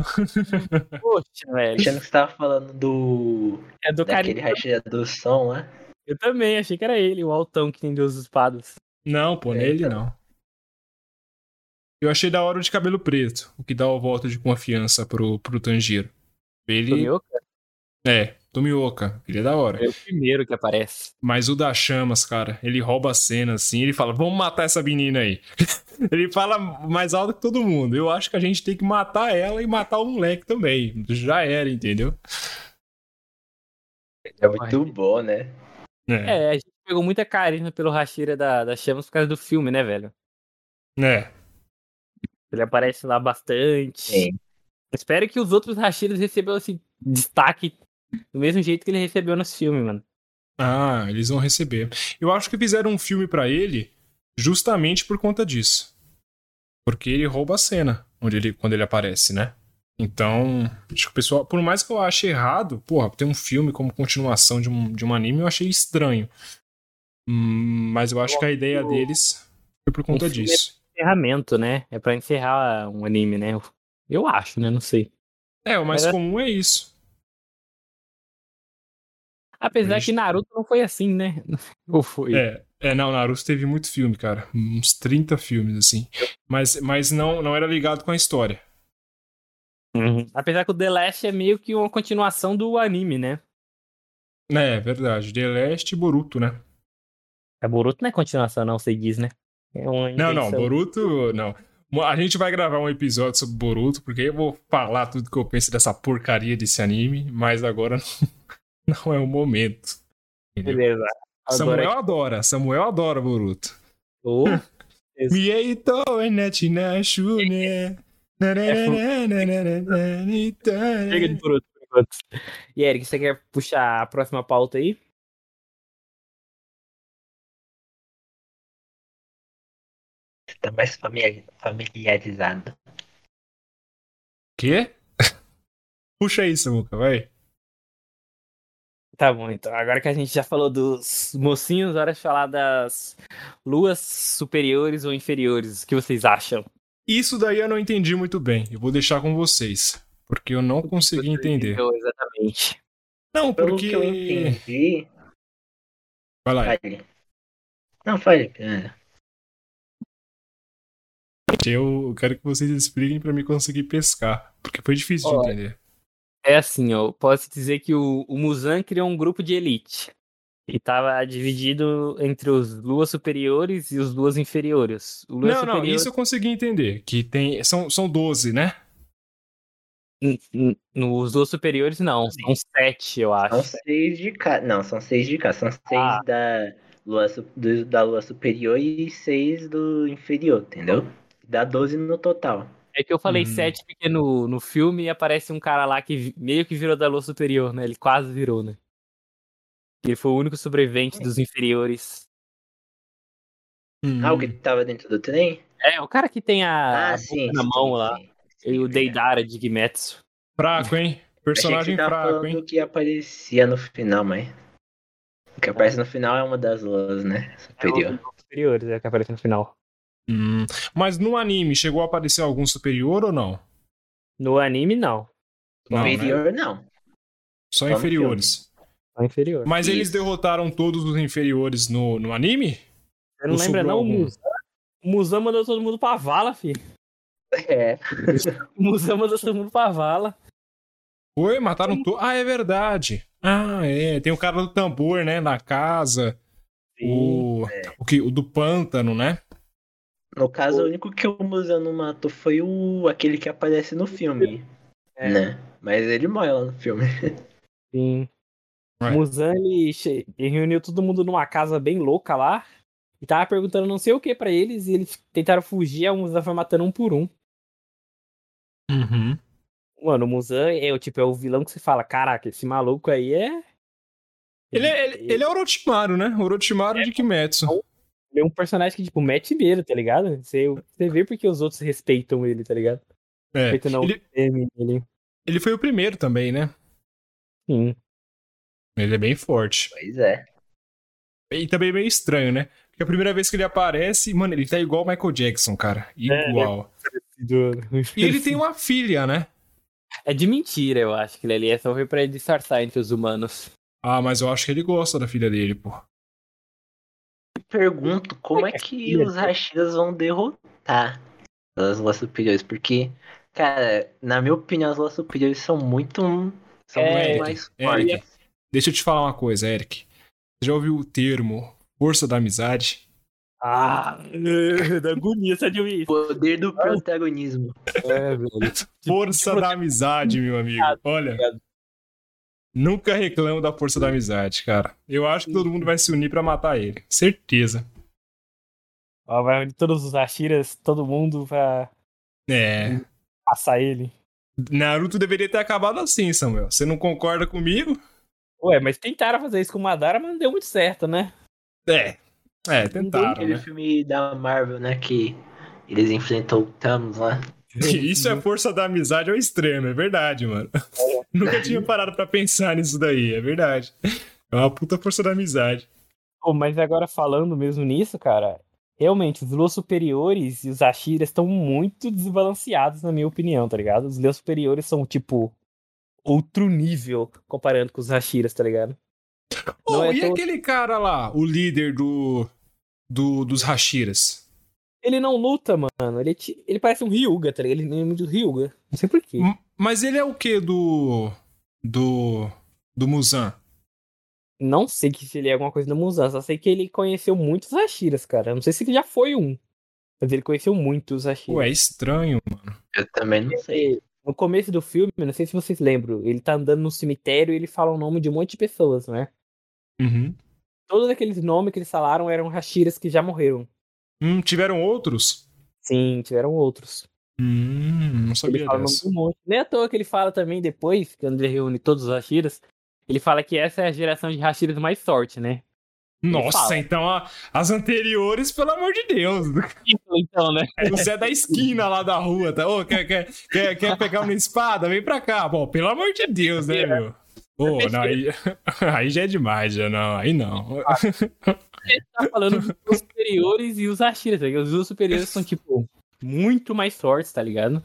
Poxa, velho. Achando que você tava falando do. É do daquele do som lá. Eu também, achei que era ele, o altão que tem duas espadas. Não, pô, É, nele então. não. Eu achei da hora o de cabelo preto, o que dá o voto de confiança pro, pro Tanjiro. Ele. Tomioka É, Tomioka. Ele é da hora. é o primeiro que aparece. Mas o das chamas, cara, ele rouba a cena assim, ele fala: vamos matar essa menina aí. ele fala mais alto que todo mundo. Eu acho que a gente tem que matar ela e matar o moleque também. Já era, entendeu? É muito bom, né? É. É, a gente pegou muita carisma pelo Hashira da, das chamas por causa do filme, né, velho? É. Ele aparece lá bastante. Sim. Espero que os outros Hashiras recebam esse destaque do mesmo jeito que ele recebeu nesse filme, mano. Ah, eles vão receber. Eu acho que fizeram um filme pra ele justamente por conta disso. Porque ele rouba a cena onde ele, quando ele aparece, né? Então, acho que o pessoal, por mais que eu ache errado, porra, ter um filme como continuação de um, de um anime, eu achei estranho. Hum, mas eu acho que a ideia deles foi por conta filme disso. Encerramento, né? É pra encerrar um anime, né? Eu acho, né? Não sei. É, o mais é- comum é isso. Apesar Ixi. que Naruto não foi assim, né? Ou foi? É, é, não, Naruto teve muito filme, cara. Uns 30 filmes, assim. Mas, mas não, não era ligado com a história. Uhum. Apesar que o The Last é meio que uma continuação do anime, né? É, verdade. The Last e Boruto, né? A Boruto não é continuação, não, você diz, né? É Não, não. Boruto, não. A gente vai gravar um episódio sobre Boruto, porque eu vou falar tudo que eu penso dessa porcaria desse anime, mas agora não, não é o momento. Entendeu? Beleza. Samuel Agora, adora, Samuel adora Boruto. Ô, Mieito enetina shune. Chega de Boruto por enquanto. E Eric, você quer puxar a próxima pauta aí? Você tá mais famili- familiarizado. Quê? Puxa aí, Samuca, vai. Tá bom, então. Agora que a gente já falou dos mocinhos, hora de falar das luas superiores ou inferiores. O que vocês acham? Isso daí eu não entendi muito bem. Eu vou deixar com vocês. Porque eu não consegui entender. Eu, exatamente. Não, Pelo porque. que eu entendi. Vai lá. Fale. Não, fale. É. Eu quero que vocês expliquem pra me conseguir pescar. Porque foi difícil de entender. É assim, ó. Posso dizer que o, o Muzan criou um grupo de elite. E tava dividido entre os luas superiores e os luas inferiores. O lua Não, não, superior, isso eu consegui entender. Que tem. São, são 12, né? Nos luas superiores, não. São sete, eu São acho. seis de cada. Não, são seis de cada. São seis Ah. da, lua, do- da lua superior e seis do inferior, entendeu? Dá 12 no total. É que eu falei Hum. sete porque no, no filme aparece um cara lá que meio que virou da lua superior, né? Ele quase virou, né? Ele foi o único sobrevivente dos inferiores. Hum. Ah, o que tava dentro do trem? É, o cara que tem a, Ah, a sim. boca na sim, mão sim, lá. sim, E o. Deidara de Gimetsu. Fraco, hein? Achei Personagem que você tava fraco, falando hein? do que aparecia no final, mas. O que aparece no final é uma das luas, né? Superior. É superiores, é o que aparece no final. Hum. Mas no anime chegou a aparecer algum superior ou não? No anime, não. Não, né? Não. Só Só inferiores. Só inferior. Mas eles Isso. derrotaram todos os inferiores no, no anime? Você não Ou sobrou não? O algum? Muzan, o Muzan mandou todo mundo pra vala, filho. É. O Muzan mandou todo mundo pra vala. Foi? Mataram todos? Ah, é verdade. Ah, é. Tem o cara do tambor, né? Na casa. O, o, que, o do pântano, né? No caso, o único que o Museu não matou foi o aquele que aparece no filme. É. Né? Mas ele morre lá no filme. Sim. O Muzan, ele, ele reuniu todo mundo numa casa bem louca lá. E tava perguntando não sei o que pra eles. E eles tentaram fugir. A Muzan foi matando um por um. Uhum. Mano, o Muzan é o tipo, é o vilão que você fala: caraca, esse maluco aí é. Ele, é- ele, ele é Orochimaru, né? Orochimaru de Kimetsu. Ele é um personagem que, tipo, mete medo, tá ligado? Você, você vê porque os outros respeitam ele, tá ligado? É. Respeitam Ele, dele. ele foi o primeiro também, né? Sim. Ele é bem forte. Pois é. E também é meio estranho, né? Porque a primeira vez que ele aparece, mano, ele tá igual o Michael Jackson, cara. Igual. E ele tem uma filha, né? É de mentira, eu acho que ele ali é só foi pra disfarçar entre os humanos. Ah, mas eu acho que ele gosta da filha dele, pô. Pergunto como é que os Hashiras vão derrotar as luas superiores, porque, cara, na minha opinião, as luas superiores são muito. São É, muito mais é, fortes. Deixa eu te falar uma coisa, Eric. Você já ouviu o termo força da amizade? Ah, da agonia de ouvir isso. Poder do protagonismo. É, velho. Força da amizade, meu amigo. Olha, obrigado. Nunca reclamo da força da amizade, cara. Eu acho que todo mundo vai se unir pra matar ele. Certeza. Ó, vai unir todos os Ashiras, todo mundo pra É. Passar ele. Naruto deveria ter acabado assim, Samuel. Você não concorda comigo? Ué, mas tentaram fazer isso com o Madara, mas não deu muito certo, né? É. É, tentaram. Aquele Né? filme da Marvel, né? Que eles enfrentam o Thanos lá. Isso é força da amizade ao extremo, é verdade, mano. Nunca tinha parado pra pensar nisso daí, é verdade. É uma puta força da amizade. Pô, mas agora falando mesmo nisso, cara, realmente, os Leos superiores e os Ashiras estão muito desbalanceados, na minha opinião, tá ligado? Os Leos superiores são, tipo, outro nível comparando com os Ashiras, tá ligado? Oh, é e tão- aquele cara lá, o líder do, do dos Hashiras? Ele não luta, mano. Ele, é ti- ele parece um Ryuga, tá ligado? Ele lembra do Ryuga. Não sei porquê. Mas ele é o que do. do. do Muzan? Não sei que se ele é alguma coisa do Muzan, só sei que ele conheceu muitos Ashiras, cara. Não sei se ele já foi um. Mas ele conheceu muitos Ashiras. Pô, é estranho, mano. Eu também não sei. No começo do filme, não sei se vocês lembram, ele tá andando no cemitério e ele fala o nome de um monte de pessoas, né? Uhum. Todos aqueles nomes que eles falaram eram Hashiras que já morreram. Hum, tiveram outros? Sim, tiveram outros. Hum, não Ele sabia fala nome dessa. de um monte. Nem à toa que ele fala também depois, quando ele reúne todos os Hashiras, ele fala que essa é a geração de Hashiras mais sorte, né? Nossa, então a- as anteriores, pelo amor de Deus. Então, né? O Zé da esquina lá da rua, tá? Quer, quer, quer, quer pegar uma espada? Vem pra cá. Bom, pelo amor de Deus, né, meu? Pô, aí, aí já é demais, já não. Aí não. tá falando dos superiores e os Ashiras, tá ligado? Os Lua superiores são, tipo, muito mais fortes, tá ligado?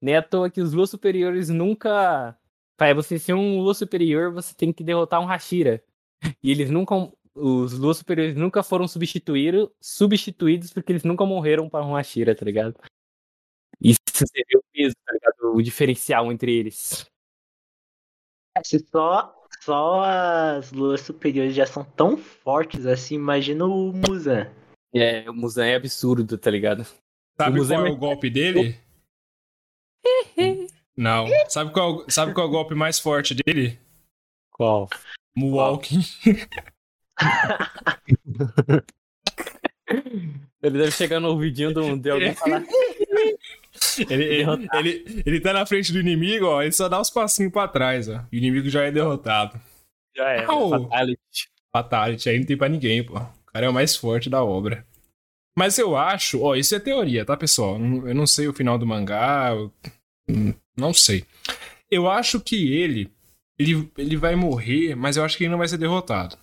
Nem à toa que os Lua superiores nunca. Pra você ser um Lua superior, você tem que derrotar um Hashira. E eles nunca. Os Lua superiores nunca foram substituídos, substituídos porque eles nunca morreram para um Hashira, tá ligado? Isso seria o peso, tá ligado? O diferencial entre eles. Se só, só as luas superiores já são tão fortes assim, imagina o Muzan. É, o Muzan é absurdo, tá ligado? Sabe O qual é o Mer- golpe dele? Não. Sabe qual, sabe qual é o golpe mais forte dele? Qual? Moonwalking. Ele deve chegar no ouvidinho do, de alguém e falar. Ele, ele, ele, ele tá na frente do inimigo, ó. Ele só dá uns passinhos pra trás, ó. E o inimigo já é derrotado. Já é, Au. fatality. Fatality, aí não tem pra ninguém, pô. O cara é o mais forte da obra. Mas eu acho, ó, isso é teoria, tá, pessoal? Eu não sei o final do mangá, eu- não sei. Eu acho que ele, ele, ele vai morrer, mas eu acho que ele não vai ser derrotado.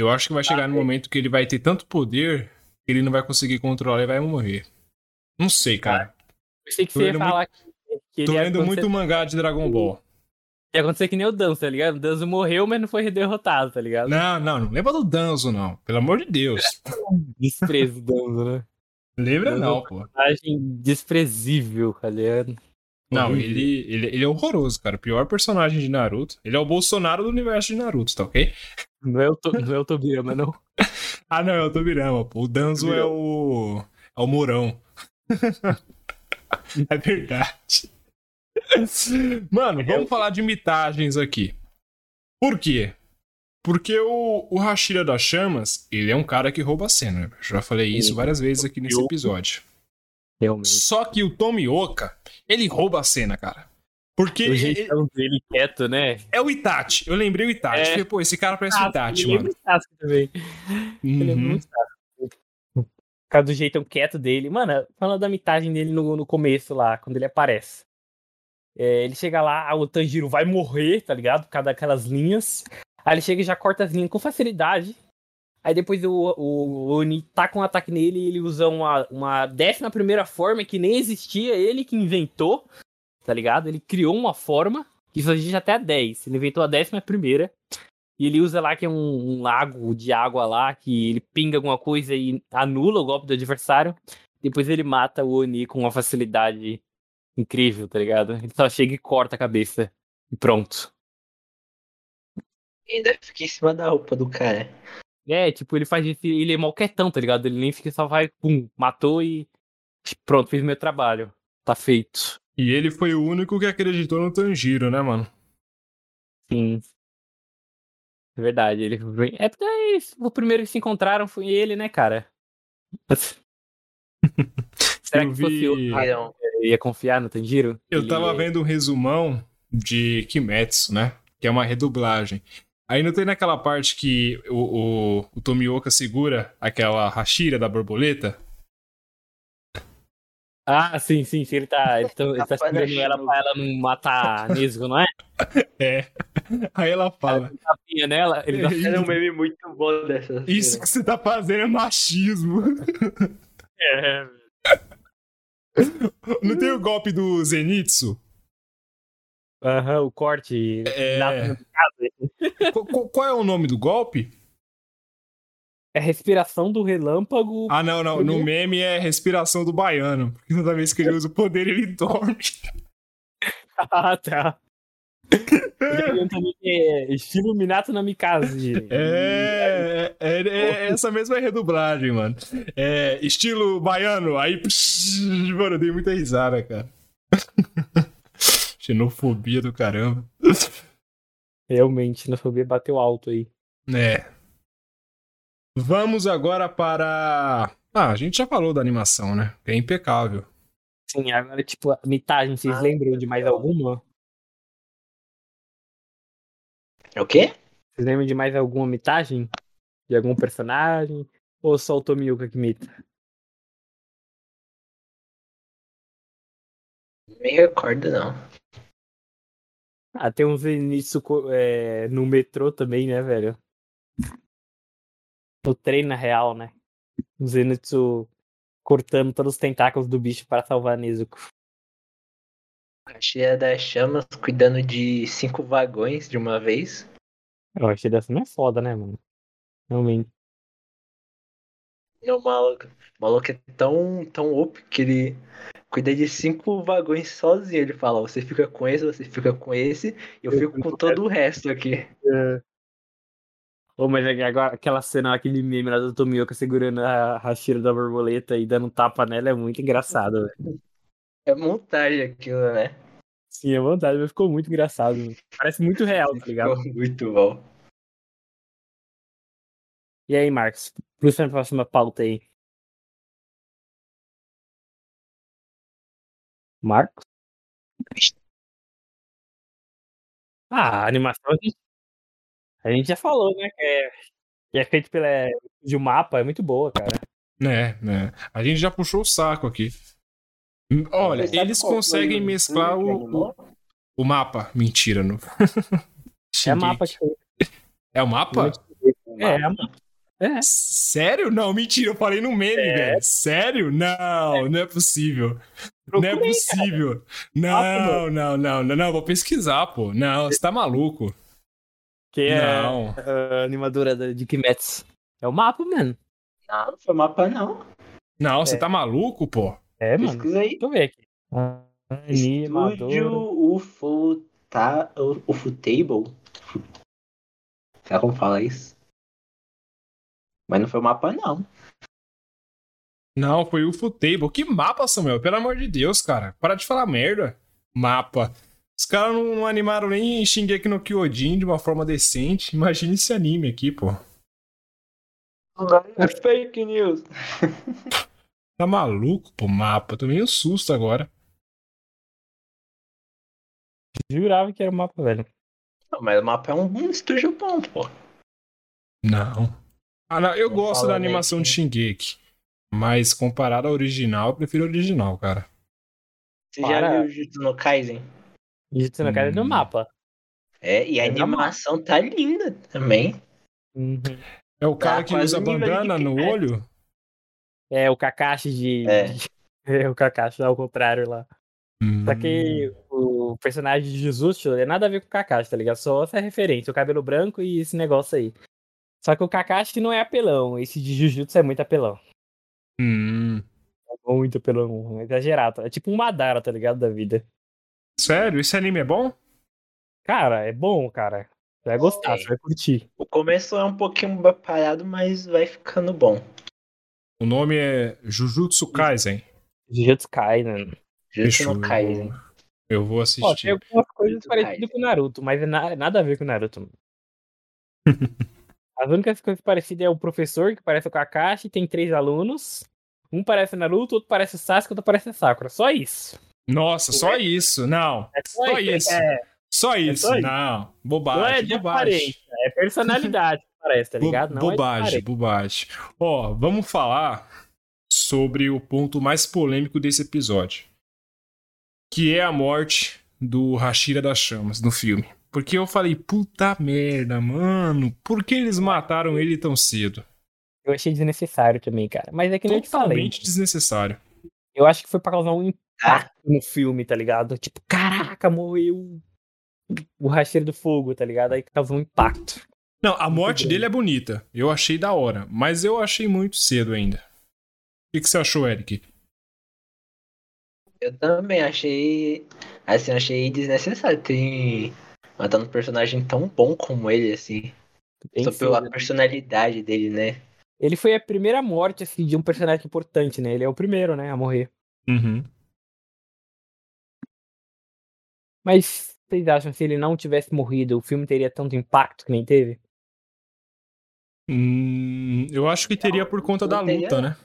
Eu acho que vai chegar no momento que ele vai ter tanto poder que ele não vai conseguir controlar e vai morrer. Não sei, cara. Pensei que Tô você ia falar que, que Tô lendo muito mangá de Dragon Ball. ia acontecer que nem o Danzo, tá ligado? O Danzo morreu, mas não foi derrotado, tá ligado? Não, não, não lembra do Danzo, não. Pelo amor de Deus. Desprezo do Danzo, né? Lembra Danzo- não, pô. Personagem desprezível, tá ligado? Não, ele, ele, ele é horroroso, cara. O pior personagem de Naruto. Ele é o Bolsonaro do universo de Naruto, tá ok? Não é o, to, não é o Tobirama, não. Ah, não, é o Tobirama, pô. O Danzo é o. É o Mourão. é verdade. Mano, vamos falar de mitagens aqui. Por quê? Porque o, o Hashira das Chamas, ele é um cara que rouba a cena. né? Eu já falei isso várias vezes aqui nesse episódio. Realmente. Só que o Tomioka, ele rouba a cena, cara. Porque O ele- jeitão dele quieto, né? é o Itachi. Eu lembrei o Itachi. É. Falei, pô, esse cara parece o Itachi, ele é mano. muito Sasuke também. Ele é Uhum. muito Sasuke. Por causa do jeitão quieto dele. Mano, falando da mitagem dele no, no começo lá, quando ele aparece. É, ele chega lá, o Tanjiro vai morrer, tá ligado? Por causa daquelas linhas. Aí ele chega e já corta as linhas com facilidade. Aí depois o, o, Oni taca um ataque nele e ele usa uma, uma décima primeira forma que nem existia, ele que inventou, tá ligado? Ele criou uma forma, que isso existe até a 10. Ele inventou a décima primeira. E ele usa lá que é um, um lago de água lá, que ele pinga alguma coisa e anula o golpe do adversário. Depois ele mata o Oni com uma facilidade incrível, tá ligado? Ele só chega e corta a cabeça. E pronto. Ainda fica em cima da roupa do cara. É, tipo, ele faz isso, ele é mal quietão, tá ligado? Ele nem fica, só vai, pum, matou e. Pronto, fiz meu trabalho. Tá feito. E ele foi o único que acreditou no Tanjiro, né, mano? Sim. É verdade, ele. É porque aí, o primeiro que se encontraram foi ele, né, cara? Será Eu que fosse vi- Não. eu ia confiar no Tanjiro? Eu Ele- tava vendo um resumão de Kimetsu, né? Que é uma redublagem. Aí não tem naquela parte que o, o, o Tomioka segura aquela Hashira da borboleta? Ah, sim, sim, sim. Ele tá, ele tá, ele tá segurando ela achou. pra ela não matar Nesgo, não é? É. Aí ela fala: Tapinha nela, ele dá... É um meme muito bom dessa. Isso que você tá fazendo é machismo. É, Não tem o golpe do Zenitsu? Aham, o corte. É. na- Qu- qu- Qual é o nome do golpe? É respiração do relâmpago. Ah, não, não. No meme é respiração do baiano. Porque toda vez que ele usa o poder, ele dorme. Ah, tá. Que é estilo Minato na Mikase. É, é, é essa mesma redublagem, mano. É, estilo baiano, aí. psh, mano, eu dei muita risada, cara. Xenofobia do caramba. Realmente, xenofobia bateu alto aí. É. Vamos agora para. Ah, a gente já falou da animação, né? É impecável. Sim, agora, tipo, a mitagem, vocês Ah, lembram de mais alguma? O quê? Vocês lembram de mais alguma mitagem? De algum personagem? Ou só o Tomioka que imita? Não me recordo, não. Ah, tem uns Zenitsu co- é, no metrô também, né, velho? No trem, na real, né? O Zenitsu cortando todos os tentáculos do bicho para salvar Nezuko. A Cheia das Chamas cuidando de cinco vagões de uma vez. Eu achei dessa não é foda, né, mano? Realmente. E o maluco, o maluco é tão, tão OP que ele cuida de cinco vagões sozinho. Ele fala, você fica com esse, você fica com esse, e eu Eu fico com todo o resto aqui. Ô, mas é agora aquela cena, aquele meme lá do Tomioka segurando a Hashira da borboleta e dando um tapa nela é muito engraçado, velho. É montagem aquilo, né? Sim, é vontade, mas ficou muito engraçado. mano. Parece muito real, tá ligado? Ficou muito bom. E aí, Marcos? Puxa a próxima pauta aí. Marcos? Ah, a animação a gente, a gente já falou, né? Que é, que é feito pela, de um mapa, é muito boa, cara. Né, né. A gente já puxou o saco aqui. Olha, eles conseguem o mesclar o, o, o mapa. Mentira, não. É mapa que foi. É o mapa? É, é mapa. É. Sério? Não, mentira, eu falei no meme, velho. Sério? Não, não é possível. não é Procurei, possível. Não, não, não, não, não, vou pesquisar, pô. Não, você tá maluco. Que é Não. a animadora da- de Kimetsu. É o mapa, mano. Não, não foi mapa, não. Não, você É. tá maluco, pô. É, mano. Pesquisa aí. Deixa eu ver aqui. Animadora. Estúdio UFO, tá, UFO-Table. Será como fala isso? Mas não foi o mapa, não. Não, foi o Futable. Que mapa, Samuel? Pelo amor de Deus, cara. Para de falar merda. Mapa. Os caras não, não animaram nem Shingeki no Kyojin de uma forma decente. Imagina esse anime aqui, pô. É fake news. Tá maluco, pô, mapa. Tomei um susto agora. Jurava que era o mapa, velho. Não, mas o mapa é um, um estúdio bom, pô. Não. Ah, não, eu Não gosto da animação de que- Shingeki. Mas comparado ao original, eu prefiro o original, cara. Você Para. já viu Jutsu no Kaisen? Jujutsu no Kaisen é no Hum. mapa. É, e a É animação tá linda também. Uhum. É o cara Tá que usa bandana no Kimetsu. olho? É o Kakashi de. É. É o Kakashi, ao contrário lá. Só que Hum. o personagem de Jujutsu é nada a ver com o Kakashi, tá ligado? Só essa referência, o cabelo branco e esse negócio aí. Só que o Kakashi não é apelão, esse de Jujutsu é muito apelão. Hum. É muito apelão, é exagerado. É tipo um Madara, tá ligado? Da vida. Sério? Esse anime é bom? Cara, é bom, cara. Você vai gostar, você vai curtir. O começo é um pouquinho parado, mas vai ficando bom. O nome é Jujutsu Kaisen. Jujutsu Kaisen. Jutsu Fechou, no eu Kaisen. vou- Eu vou Ó, assistir. tem algumas coisas Jujutsu parecidas Kaisen. com o Naruto, mas é na- nada a ver com o Naruto. As únicas coisas parecidas é o professor, que parece o Kakashi, tem três alunos. Um parece Naruto, outro parece Sasuke, outro parece Sakura. Só isso. Nossa, só isso. Não. É só, isso. É, Só isso. só isso. Não. Bobagem. não é de bobagem. é personalidade, parece, tá ligado? Não bobagem, é de bobagem. Ó, vamos falar sobre o ponto mais polêmico desse episódio. Que é a morte do Hashira das Chamas no filme. Porque eu falei, puta merda, mano, por que eles mataram ele tão cedo? Eu achei desnecessário também, cara. Mas é que nem eu te falei. Totalmente desnecessário. Eu acho que foi pra causar um Ah, impacto no filme, tá ligado? Tipo, caraca, morreu o rasteiro do fogo, tá ligado? Aí causou um impacto. Não, a morte dele é bonita. Eu achei da hora, mas eu achei muito cedo ainda. O que, que você achou, Eric? eu também achei. Assim, achei desnecessário ter matado um personagem tão bom como ele, assim. Bem Só pela cedo. personalidade dele, né? Ele foi a primeira morte assim, de um personagem importante, né? Ele é o primeiro, né, a morrer. Uhum. Mas vocês acham que se ele não tivesse morrido, o filme teria tanto impacto que nem teve? Hum, eu acho que teria por conta da não luta, não. né?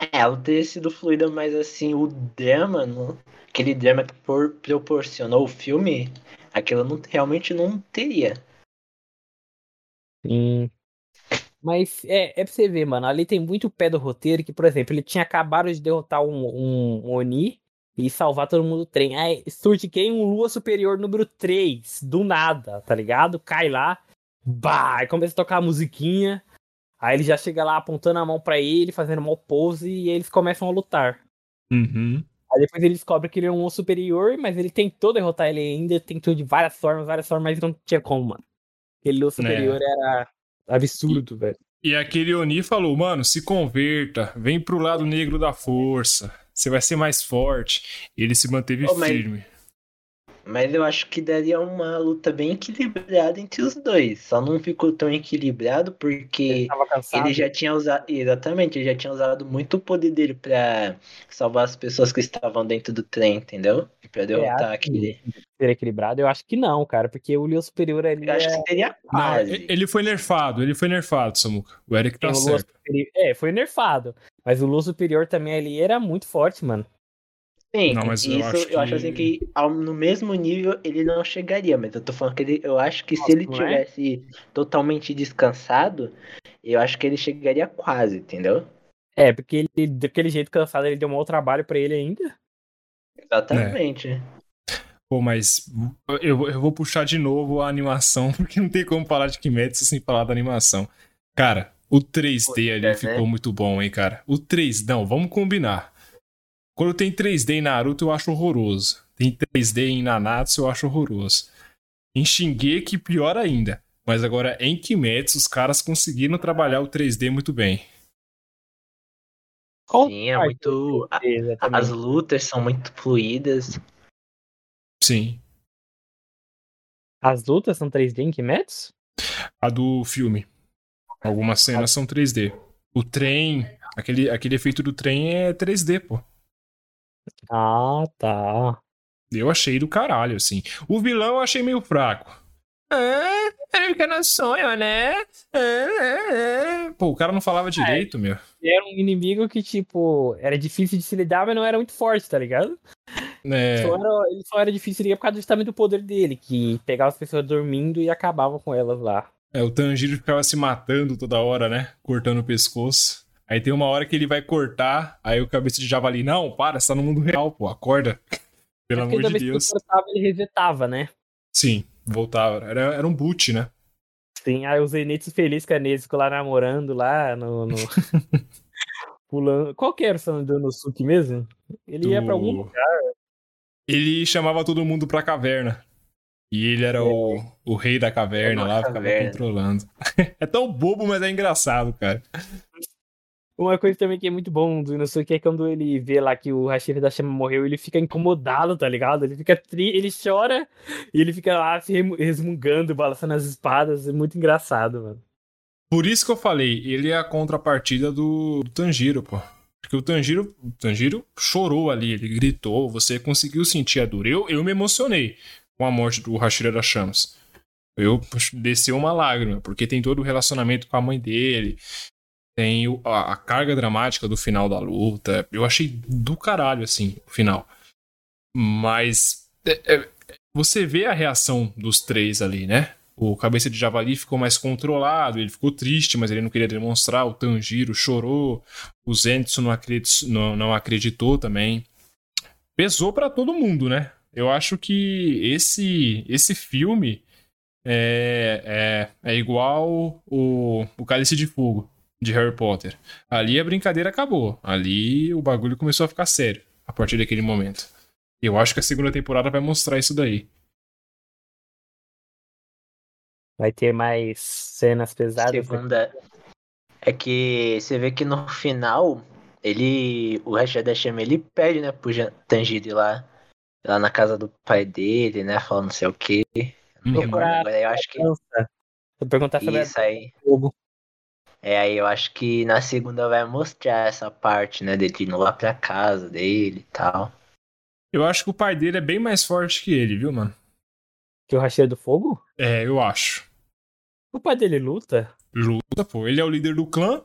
É, ela teria sido fluida, mas assim, o drama, no- aquele drama que por- proporcionou o filme, aquilo não, realmente não teria. Sim. Mas é, é pra você ver, mano. Ali tem muito pé do roteiro que, por exemplo, ele tinha acabado de derrotar um, um, um Oni e salvar todo mundo do trem. Aí surge quem? Um Lua Superior número 3, do nada, tá ligado? Cai lá, bah, aí começa a tocar a musiquinha. Aí ele já chega lá apontando a mão pra ele, fazendo uma pose e eles começam a lutar. Uhum. Aí depois ele descobre que ele é um superior, mas ele tentou derrotar ele ainda, tentou de várias formas, várias formas, mas não tinha como, mano. Aquele osso É. superior era absurdo, velho. E aquele Oni falou, mano, se converta, vem pro lado negro da força, você vai ser mais forte. E ele se manteve mas- firme. Mas eu acho que daria uma luta bem equilibrada entre os dois. Só não ficou tão equilibrado porque cansado. ele já tinha usado. Exatamente, ele já tinha usado muito o poder dele pra salvar as pessoas que estavam dentro do trem, entendeu? Pra derrotar acha aquele. Ser equilibrado? Eu acho que não, cara, porque o Leo Superior ali Eu acho é... que seria Não, quase. e- ele foi nerfado, ele foi nerfado, Samuca. O Eric tá certo. Superior... É, foi nerfado. Mas o Lua Superior também ali era muito forte, mano. Sim, Não, mas eu isso acho eu acho que- assim que ao- no mesmo nível ele não chegaria, mas eu tô falando que ele, eu acho que se Nossa, ele não é? tivesse totalmente descansado, eu acho que ele chegaria quase, entendeu? É, porque ele, daquele jeito cansado, ele deu um mau trabalho pra ele ainda. Exatamente. Pô, mas eu, eu vou puxar de novo a animação, porque não tem como falar de Kimetsu sem falar da animação. Cara, o 3D ali né? ficou muito bom, hein, cara. O 3, não, vamos combinar. Quando tem 3D em Naruto, eu acho horroroso. Tem 3D em Nanatsu, eu acho horroroso. Em Shingeki, pior ainda. Mas agora, em Kimetsu, os caras conseguiram trabalhar o 3D muito bem. Sim, é muito. As lutas são muito fluídas. Sim. As lutas são 3D em Kimetsu? A do filme. Algumas cenas são 3D. O trem, aquele, aquele efeito do trem é 3D, pô. Ah, tá. Eu achei do caralho, assim. O vilão eu achei meio fraco. Ah, ele fica no sonho, né? Ah, ah, ah. Pô, o cara não falava direito, meu. Era um inimigo que, tipo, era difícil de se lidar, mas não era muito forte, tá ligado? É, Só era- ele só era difícil de ligar por causa justamente do poder dele, que pegava as pessoas dormindo e acabava com elas lá. é, o Tanjiro ficava se matando toda hora, né? Cortando o pescoço. Aí tem uma hora que ele vai cortar, aí o cabeça de javali, não, para, você tá no mundo real, pô, acorda. Pelo É amor de vez que Deus. ele cortava, ele resetava, né? Sim, voltava. Era, era um boot, né? Sim, aí o Zenitsu feliz com lá namorando lá no. no... Pulando. Qual que era o Sandonosuke mesmo? Ele ia pra algum Do- lugar. Ele chamava todo mundo pra caverna. E ele era o, o rei da caverna lá, ficava caverna. controlando. é tão bobo, mas é engraçado, cara. Uma coisa também que é muito bom do Inosuke é quando ele vê lá que o Hashira da Chama morreu, ele fica incomodado, tá ligado? Ele fica tri... ele chora e ele fica lá se resmungando, balançando as espadas. É muito engraçado, mano. Por isso que eu falei, ele é a contrapartida do, do Tanjiro, pô. Porque o Tanjiro, o Tanjiro chorou ali, ele gritou, você conseguiu sentir a dor. Eu, eu me emocionei com a morte do Hashira das Chamas. Eu desceu uma lágrima, porque tem todo o relacionamento com a mãe dele. Tem a, a, carga dramática do final da luta. Eu achei do caralho, assim, o final. Mas é, é, você vê a reação dos três ali, né? O cabeça de javali ficou mais controlado, ele ficou triste, mas ele não queria demonstrar. O Tanjiro chorou, o Zenitsu não acreditou, não, não acreditou também. Pesou para todo mundo, né? Eu acho que esse esse filme é, é, é igual o, o Cálice de Fogo de Harry Potter. Ali a brincadeira acabou. Ali o bagulho começou a ficar sério a partir daquele momento. Eu acho que a segunda temporada vai mostrar isso daí. Vai ter mais cenas pesadas. Segunda. É que você vê que no final, ele. O Rashad Hashem, ele pede, né, pro Tanjiro ir lá. Lá na casa do pai dele, né? Falando não sei o quê. Uhum. Agora eu acho que. Vou perguntar sobre Isso aí. É, aí eu acho que na segunda vai mostrar essa parte, né? Dele indo lá pra casa dele e tal. Eu acho que o pai dele é bem mais forte que ele, viu, mano? Que o Racheiro do Fogo? É, eu acho. O pai dele luta? Luta, pô. Ele é o líder do clã.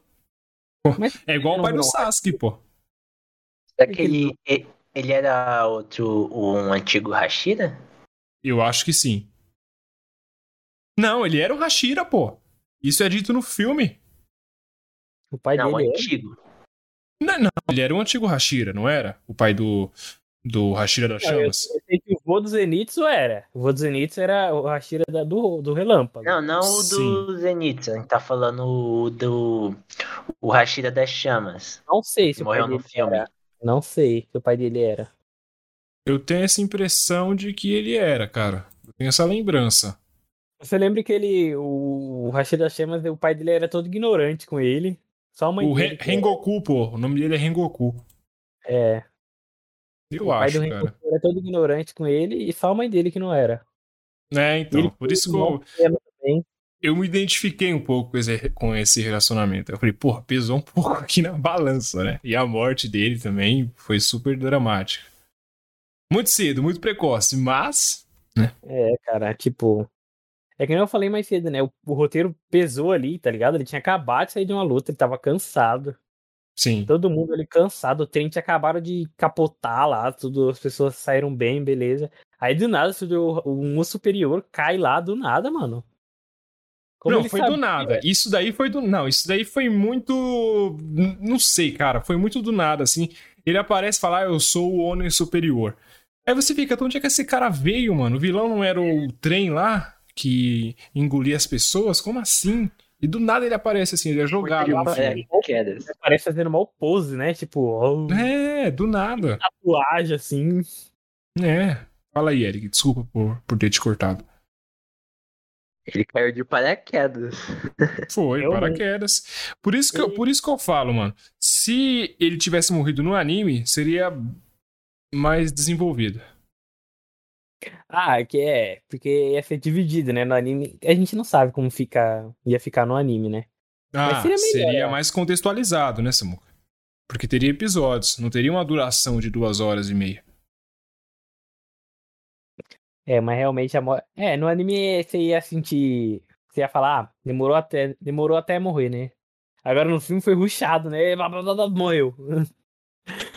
é igual o pai do Sasuke, pô. Será que ele, ele era outro, um antigo Hashira? Eu acho que sim. Não, ele era o Hashira, pô. Isso é dito no filme. O pai não, dele é antigo. Não, não, ele era um antigo Hashira, não era? O pai do, do Hashira das Chamas? Eu sei que o vô do Zenitsu era. O vô do Zenitsu era o Hashira da, do, do Relâmpago. Não, não o do Sim. Zenitsu. A gente tá falando do. O Hashira das Chamas. Não sei se morreu no filme. Era. Não sei se o pai dele era. Eu tenho essa impressão de que ele era, cara. Eu tenho essa lembrança. Você lembra que ele. O Hashira das Chamas, o pai dele era todo ignorante com ele. Só uma O Rengoku, pô. O nome dele é Rengoku. É. Eu o acho, pai do cara. era todo ignorante com ele e só a mãe dele que não era. É, então. Ele, por isso que eu, eu me identifiquei um pouco com esse, com esse relacionamento. Eu falei, porra, pesou um pouco aqui na balança, né? E a morte dele também foi super dramática. Muito cedo, muito precoce, mas. Né? É, cara, tipo. É que nem eu falei mais cedo, né? O, o roteiro pesou ali, tá ligado? Ele tinha acabado de sair de uma luta, ele tava cansado. Sim. Todo mundo ali cansado. O trem tinha acabado de capotar lá, tudo, as pessoas saíram bem, beleza. Aí do nada, o um superior cai lá do nada, mano. Como não, foi do nada. Isso daí foi do. Não, isso daí foi muito. Não sei, cara. Foi muito do nada, assim. Ele aparece e fala, ah, eu sou o Homem Superior. Aí você fica, então onde é que esse cara veio, mano? O vilão não era o trem lá que engolia as pessoas? Como assim? E do nada ele aparece assim, ele é jogado. Ele, ele aparece fazendo uma pose, né? Tipo, oh, É, do nada. Tatuagem, assim. É. Fala aí, Eric. Desculpa por, por ter te cortado. Ele caiu de paraquedas. Foi, eu paraquedas. Por isso, que eu, por isso que eu falo, mano. Se ele tivesse morrido no anime, seria mais desenvolvido. Ah, que é, porque ia ser dividido, né? No anime. A gente não sabe como fica, ia ficar no anime, né? Ah, seria, melhor, seria mais contextualizado, né, Samuca? Porque teria episódios, não teria uma duração de duas horas e meia. É, mas realmente a É, no anime você ia sentir. Você ia falar, ah, demorou até, demorou até morrer, né? Agora no filme foi ruxado, né? Morreu.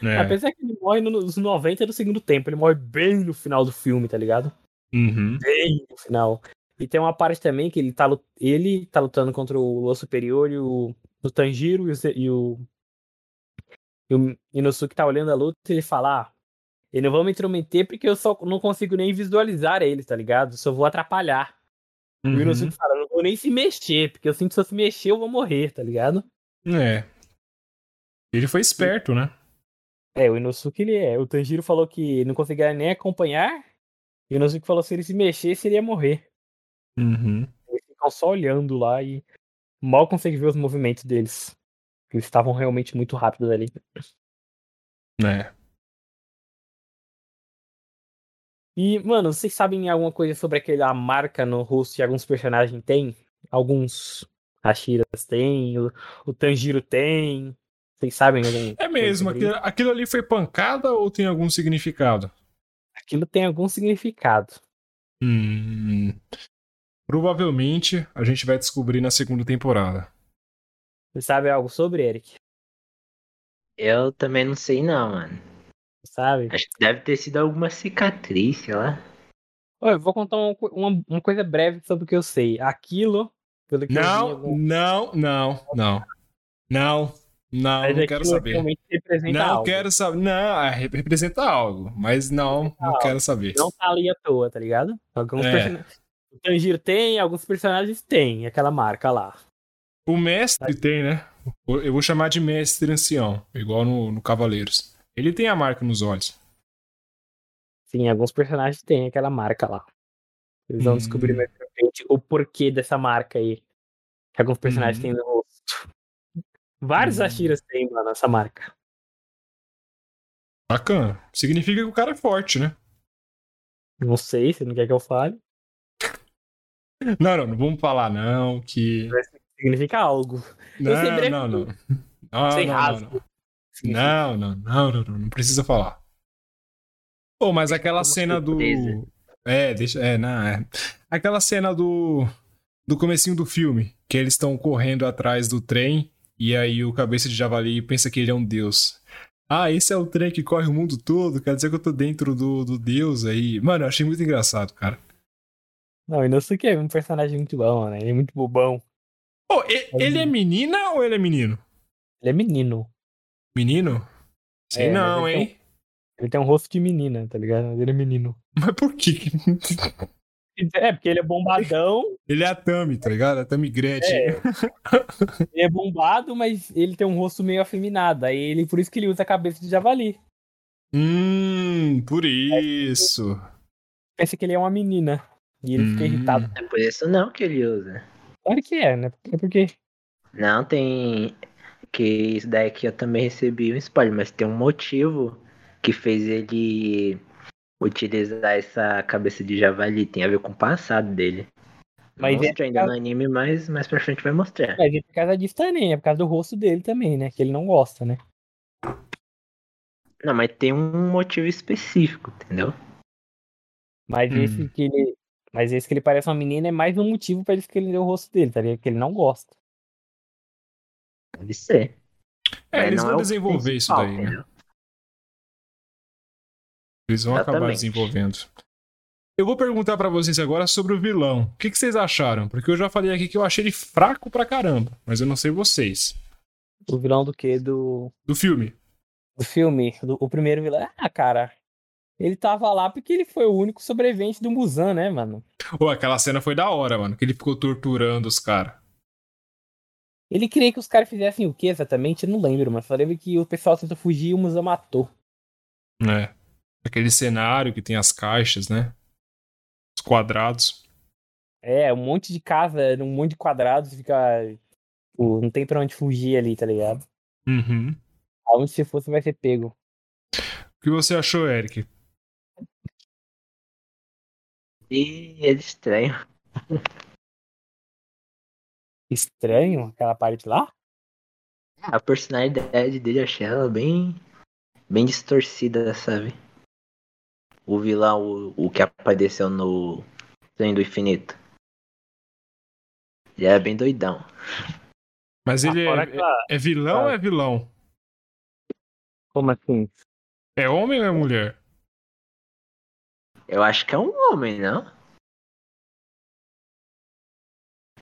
É. Apesar que ele morre nos 90 do segundo tempo, ele morre bem no final do filme, tá ligado? Uhum. Bem no final. E tem uma parte também que ele tá, ele tá lutando contra o Lua Superior e o, o Tanjiro e o, e o, e o Inosuke tá olhando a luta e ele fala: ah, eu não vou me intrometer porque eu só não consigo nem visualizar eles, tá ligado? Só vou atrapalhar. Uhum. O. Inosuke fala: não vou nem se mexer, porque eu sinto que se eu se mexer eu vou morrer, tá ligado? É. Ele foi esperto, né? É, o Inosuke ele é. O Tanjiro falou que não conseguia nem acompanhar. E o Inosuke falou que se ele se mexesse, ele ia morrer. Uhum. Eles ficam só olhando lá e mal consegue ver os movimentos deles. Eles estavam realmente muito rápidos ali. É. E, mano, vocês sabem alguma coisa sobre aquela marca no rosto que alguns personagens têm? Alguns Hashiras têm, o, o Tanjiro tem. Vocês sabem algum. É mesmo, aquilo, aquilo, ali foi pancada ou tem algum significado? Aquilo tem algum significado. Hum, provavelmente a gente vai descobrir na segunda temporada. Você sabe algo sobre, Eric? Eu também não sei não, mano. Sabe? Acho que deve ter sido alguma cicatriz, sei lá. Olha, eu vou contar uma, uma, uma coisa breve sobre o que eu sei. Aquilo, pelo que eu vi Não, algum- não, não, não. Não, não, mas não quero aquilo saber. representa Não algo. quero saber. Não, é, rep- representa algo, mas não, não quero saber. Não tá ali à toa, tá ligado? Alguns É. personagens. O Tanjiro tem, alguns personagens têm aquela marca lá. O mestre tem, né? Eu vou chamar de mestre ancião, igual no, no Cavaleiros. Ele tem a marca nos olhos. Sim, alguns personagens têm aquela marca lá. Eles vão Hum. descobrir mais pra frente o porquê dessa marca aí. Que alguns personagens Hum. têm no. Vários Hum. Ashiras têm, mano, essa marca. Bacana. Significa que o cara é forte, né? Não sei, se não quer que eu fale. Não, não, não vamos falar, não, que. Significa algo. Não, não, não. Não, Sem não, rasgo. não, não. Não, não, não, precisa falar. Pô, mas aquela cena do. É, deixa. É, não, é. Aquela cena do. Do comecinho do filme, que eles estão correndo atrás do trem e aí o cabeça de javali pensa que ele é um deus. Ah, esse é o trem que corre o mundo todo, quer dizer que eu tô dentro do, do deus aí. Mano, eu achei muito engraçado, cara. Não, Inosuke é um personagem muito bom, né? Ele é muito bobão. Pô, e- ele é menina ou ele é menino? Ele é menino. Menino? Sei É, não, ele hein? Ele tem um rosto de menina, tá ligado? Ele é menino. Mas por quê? É, porque ele é bombadão, Ele é a Tami, tá ligado? A Tami Gretchen. É. ele é bombado, mas ele tem um rosto meio afeminado. Aí ele, por isso que ele usa a cabeça de javali. Hum, por isso. Pensa que ele é uma menina. E ele fica Hum. irritado. É por isso não que ele usa. Claro que é, né? É porque. Não, tem. Que isso daí que eu também recebi um spoiler, mas tem um motivo que fez ele utilizar essa cabeça de javali. Tem a ver com o passado dele. Mas é mostra ainda por no anime, mas mais pra frente vai mostrar. Mas é por causa disso também, é por causa do rosto dele também, né? Que ele não gosta, né? Não, mas tem um motivo específico, entendeu? Mas Hum. esse que ele. Mas esse que ele parece uma menina é mais um motivo pra ele escolher o rosto dele, tá ligado? Que ele não gosta. Deve ser. É, Mas eles não vão é desenvolver isso daí, né? Eles vão acabar Exatamente. desenvolvendo. Eu vou perguntar pra vocês agora sobre o vilão. O que, que vocês acharam? Porque eu já falei aqui que eu achei ele fraco pra caramba, mas eu não sei vocês. O vilão do quê? Do, Do filme. do filme. do- o primeiro vilão. Ah, cara. Ele tava lá porque ele foi o único sobrevivente do Musan, né, mano? Pô, aquela cena foi da hora, mano, que ele ficou torturando os caras. Ele queria que os caras fizessem o que exatamente? Eu não lembro, mas só lembro que o pessoal tentou fugir e o Musan matou. né? Aquele cenário que tem as caixas, né? Os quadrados. É, um monte de casa, um monte de quadrados, fica. tipo, não tem pra onde fugir ali, tá ligado? Uhum. Aonde se fosse vai ser pego. O que você achou, Eric? E é estranho. Estranho aquela parte lá? A personalidade dele, eu achei ela bem. bem distorcida, sabe? O vilão, o, o que apareceu no Trem do Infinito. Ele era bem doidão. Mas ele Ah, fora é, aquela- é vilão ou Ah. é vilão? Como assim? É homem ou é mulher? Eu acho que é um homem, não?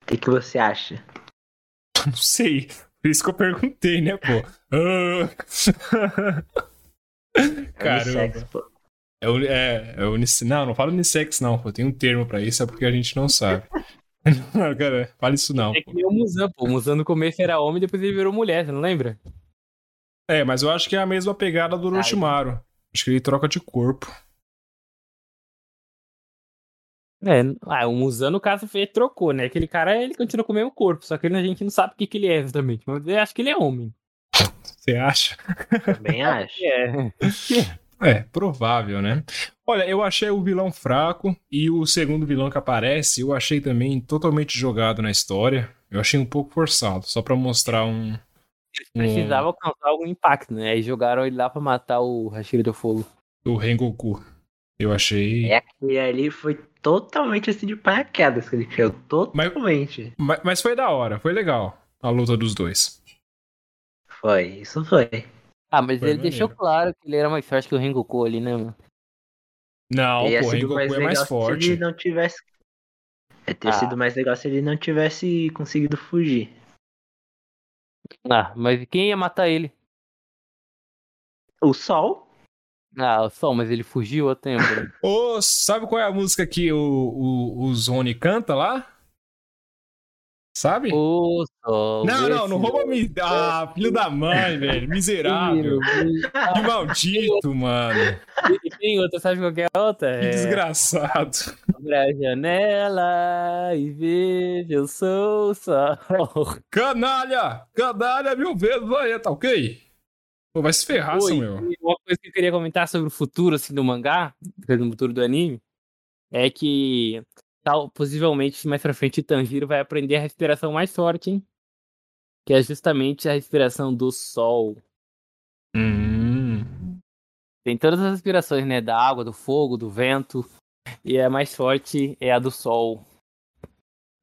O que, que você acha? Não sei. Por isso que eu perguntei, né, pô? Ah. Caramba. Unissex, pô. É, uni- é, é unissex. Não, não fala unissex, não, pô. Tem um termo pra isso, é porque a gente não sabe. Não, cara, fala isso não. É que nem o Musan, pô. O Musan no começo era homem, depois ele virou mulher, você não lembra? É, mas eu acho que é a mesma pegada do Orochimaru. Acho que ele troca de corpo. É, ah, o Musan, no caso, foi, trocou, né? Aquele cara, ele continua com o mesmo corpo, só que a gente não sabe o que, que ele é exatamente. Mas eu acho que ele é homem. Você acha? Também acho. É. É, provável, né? Olha, eu achei o vilão fraco e o segundo vilão que aparece, eu achei também totalmente jogado na história. Eu achei um pouco forçado, só pra mostrar um. um Precisava causar algum impacto, né? Aí jogaram ele lá pra matar o Hashira do Fogo. o Rengoku. Eu achei. É aquele ali foi totalmente assim de paraquedas que ele caiu. Totalmente. Mas, mas foi da hora, foi legal a luta dos dois. Foi, isso foi. Ah, mas Foi ele deixou maneiro. claro que ele era mais forte que o Rengoku ali, né, mano? Não, pô, sido Rengoku é mais legal Se forte. ele não tivesse. Ia ter Ah. sido mais legal se ele não tivesse conseguido fugir. Ah, mas quem ia matar ele? O Sol? Ah, o Sol, mas ele fugiu a tempo. né? Ô, sabe qual é a música que o, o, o Zone canta lá? Sabe? o Sol. não, não, não rouba me. Ah, filho da mãe, velho. Miserável. Que maldito, mano. E tem outra, sabe qual é a outra? Que É, desgraçado. Abra a janela e veja, eu sou o sol. Canalha! Canalha mil vezes aí, tá ok? Pô, vai se ferrar, Oi, Samuel. uma coisa que eu queria comentar sobre o futuro assim, do mangá, do futuro do anime, é que tal, possivelmente mais pra frente o Tanjiro vai aprender a respiração mais forte, hein? Que é justamente a respiração do sol. Hum. Tem todas as respirações, né? Da água, do fogo, do vento. E a mais forte é a do sol.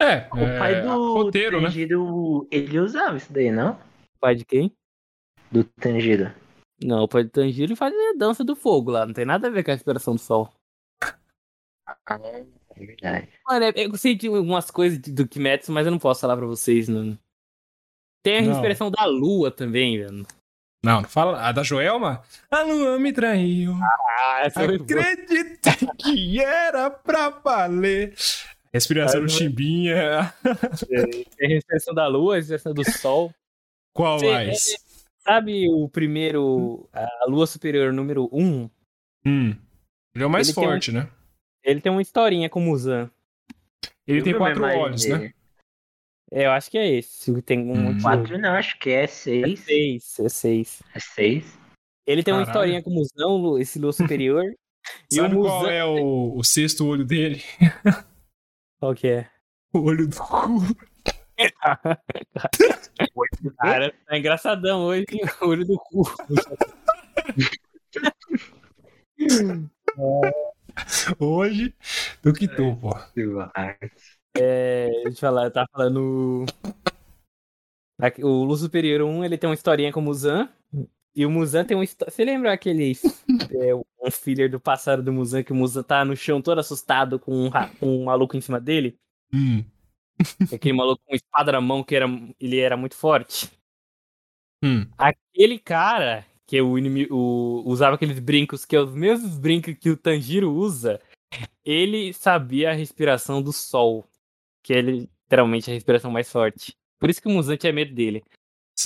É, O é, pai do roteiro, né? Tanjiro, ele usava isso daí, não? O pai de quem? Do Tanjiro. Não, o pai do Tanjiro faz a dança do fogo lá. Não tem nada a ver com a respiração do sol. É verdade. Mano, é- eu sei de algumas coisas do Kimetsu, mas eu não posso falar pra vocês. Não. Tem a Não. respiração da lua também, velho. Não, não fala. A da Joelma? A lua me traiu. Ah, essa foi. Acreditei que era pra valer. Respiração do Chimbinha. Tem a respiração da lua, a respiração do sol. Qual Sim, mais? Sabe o primeiro, a lua superior número 1? Um? Hum. Ele é o mais Ele tem um- forte, né? Ele tem uma historinha com o Muzan. Ele Eu tem quatro uma olhos, né? É, eu acho que é esse. Tem um Hum. Quatro não, acho que é É seis. seis, é seis. É seis. Ele tem uma Caralho. historinha com o Muzan, Lu- esse lua superior. e Sabe o qual Muzan... é o, o sexto olho dele? Qual que é? O olho do cu. Cara, tá engraçadão hoje, o olho do cu. Hoje, do que tu, pô. É, deixa eu falar, eu tava falando. O Luz Superior 1, ele tem uma historinha com o Muzan. E o Muzan tem uma história. Você lembra aquele. é, um filler do passado do Muzan, que o Muzan tá no chão todo assustado com um, ra- um maluco em cima dele? Hum. Aquele maluco com espada na mão que era, ele era muito forte. Hum. Aquele cara que o inimigo o- usava aqueles brincos, que é os mesmos brincos que o Tanjiro usa, ele sabia a respiração do sol. Que é literalmente a respiração mais forte. Por isso que o Muzan tinha medo dele.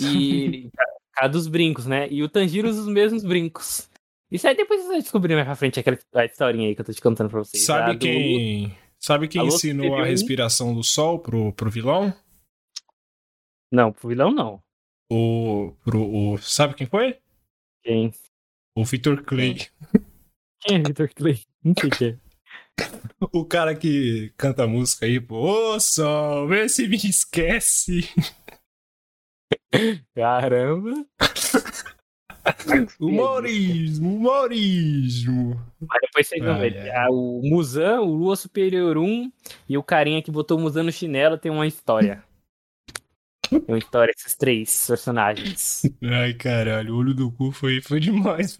E. Dos brincos, né? E o Tanjiro usa os mesmos brincos. Isso aí depois você vai descobrir mais pra frente aquela a historinha aí que eu tô te contando pra vocês. A Sabe do- quem. Sabe quem Alô, ensinou a respiração do sol pro, pro vilão? Não, pro vilão não. O, pro, o. Sabe quem foi? Quem? O Victor Clay. Quem é Victor Clay? Não sei quem é. O cara que canta música aí, pô. Ô sol, vê se me esquece. Caramba. Humorismo, humorismo. Mas depois vocês vão ver. O Muzan, o Lua Superior 1 e o carinha que botou o Muzan no chinelo tem uma história. Uma história, esses três personagens. Ai, caralho, o olho do cu foi, foi demais.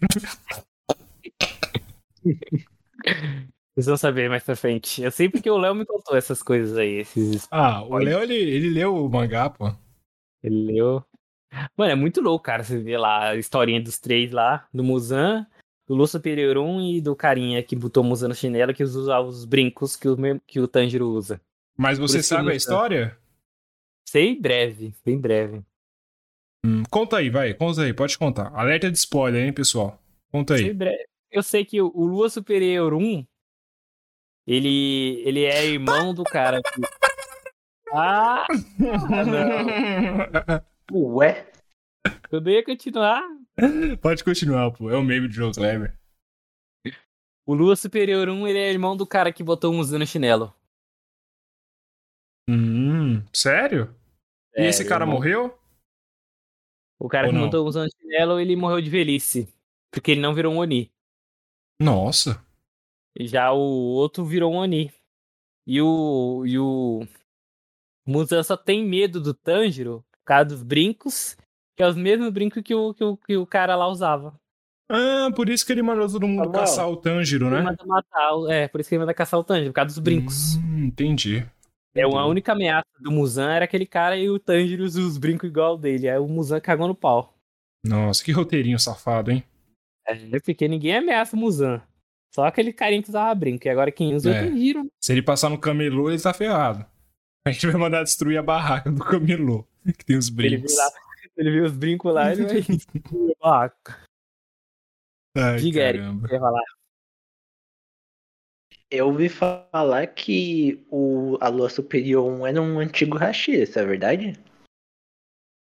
Vocês vão saber mais pra frente. Eu sei porque o Léo me contou essas coisas aí. Esses... Ah, o. Léo, ele, ele leu o mangá, pô. Ele leu. Mano, é muito louco, cara. Você vê lá a historinha dos três lá, do Muzan, do Lua Superior 1 e do carinha que botou o Muzan no chinelo que usava os brincos que o, que o Tanjiro usa. Mas você sabe eu a história? Sei breve, bem breve. Hum, conta aí, vai, conta aí, pode contar. Alerta de spoiler, hein, pessoal? Conta Sei aí. breve. Eu sei que o Lua Superior 1, ele, ele é irmão do cara que... Ah, Ué? eu não ia continuar. pode continuar, pô. É o meme de Joe Kleber. O Lua Superior 1, ele é irmão do cara que botou o Muzan no chinelo. Hum, sério? E É, esse cara morreu? O cara Ou que não? botou o Muzan no chinelo, ele morreu de velhice. Porque ele não virou um Oni. Nossa. Já o outro virou um Oni. E o. E o. Muzan só tem medo do Tanjiro por causa dos brincos Que é os mesmos brincos que o, que o, que o cara lá usava. Ah, por isso que ele mandou todo mundo Samuel, caçar o Tanjiro, Ele né? manda matar, é, por isso que ele manda caçar o Tanjiro, por causa dos brincos. Hum, entendi. É, a Entendi. única ameaça do Muzan era aquele cara e o Tanjiro usa os brincos igual dele. Aí o Muzan cagou no pau. Nossa, que roteirinho safado, hein? É, porque ninguém ameaça o Muzan. Só aquele carinha que usava brinco. E agora quem usa é, É. o Tanjiro. Se ele passar no camelô, ele tá ferrado. A gente vai mandar destruir a barraca do camelô, que tem os Ele brincos. viu, lá, ele viu os brincos lá, ele vai destruir a barraca. Ai, Diga, Eric. caramba. Falar? Eu ouvi falar que o, a Lua Superior 1 era um antigo Hashira, isso é verdade?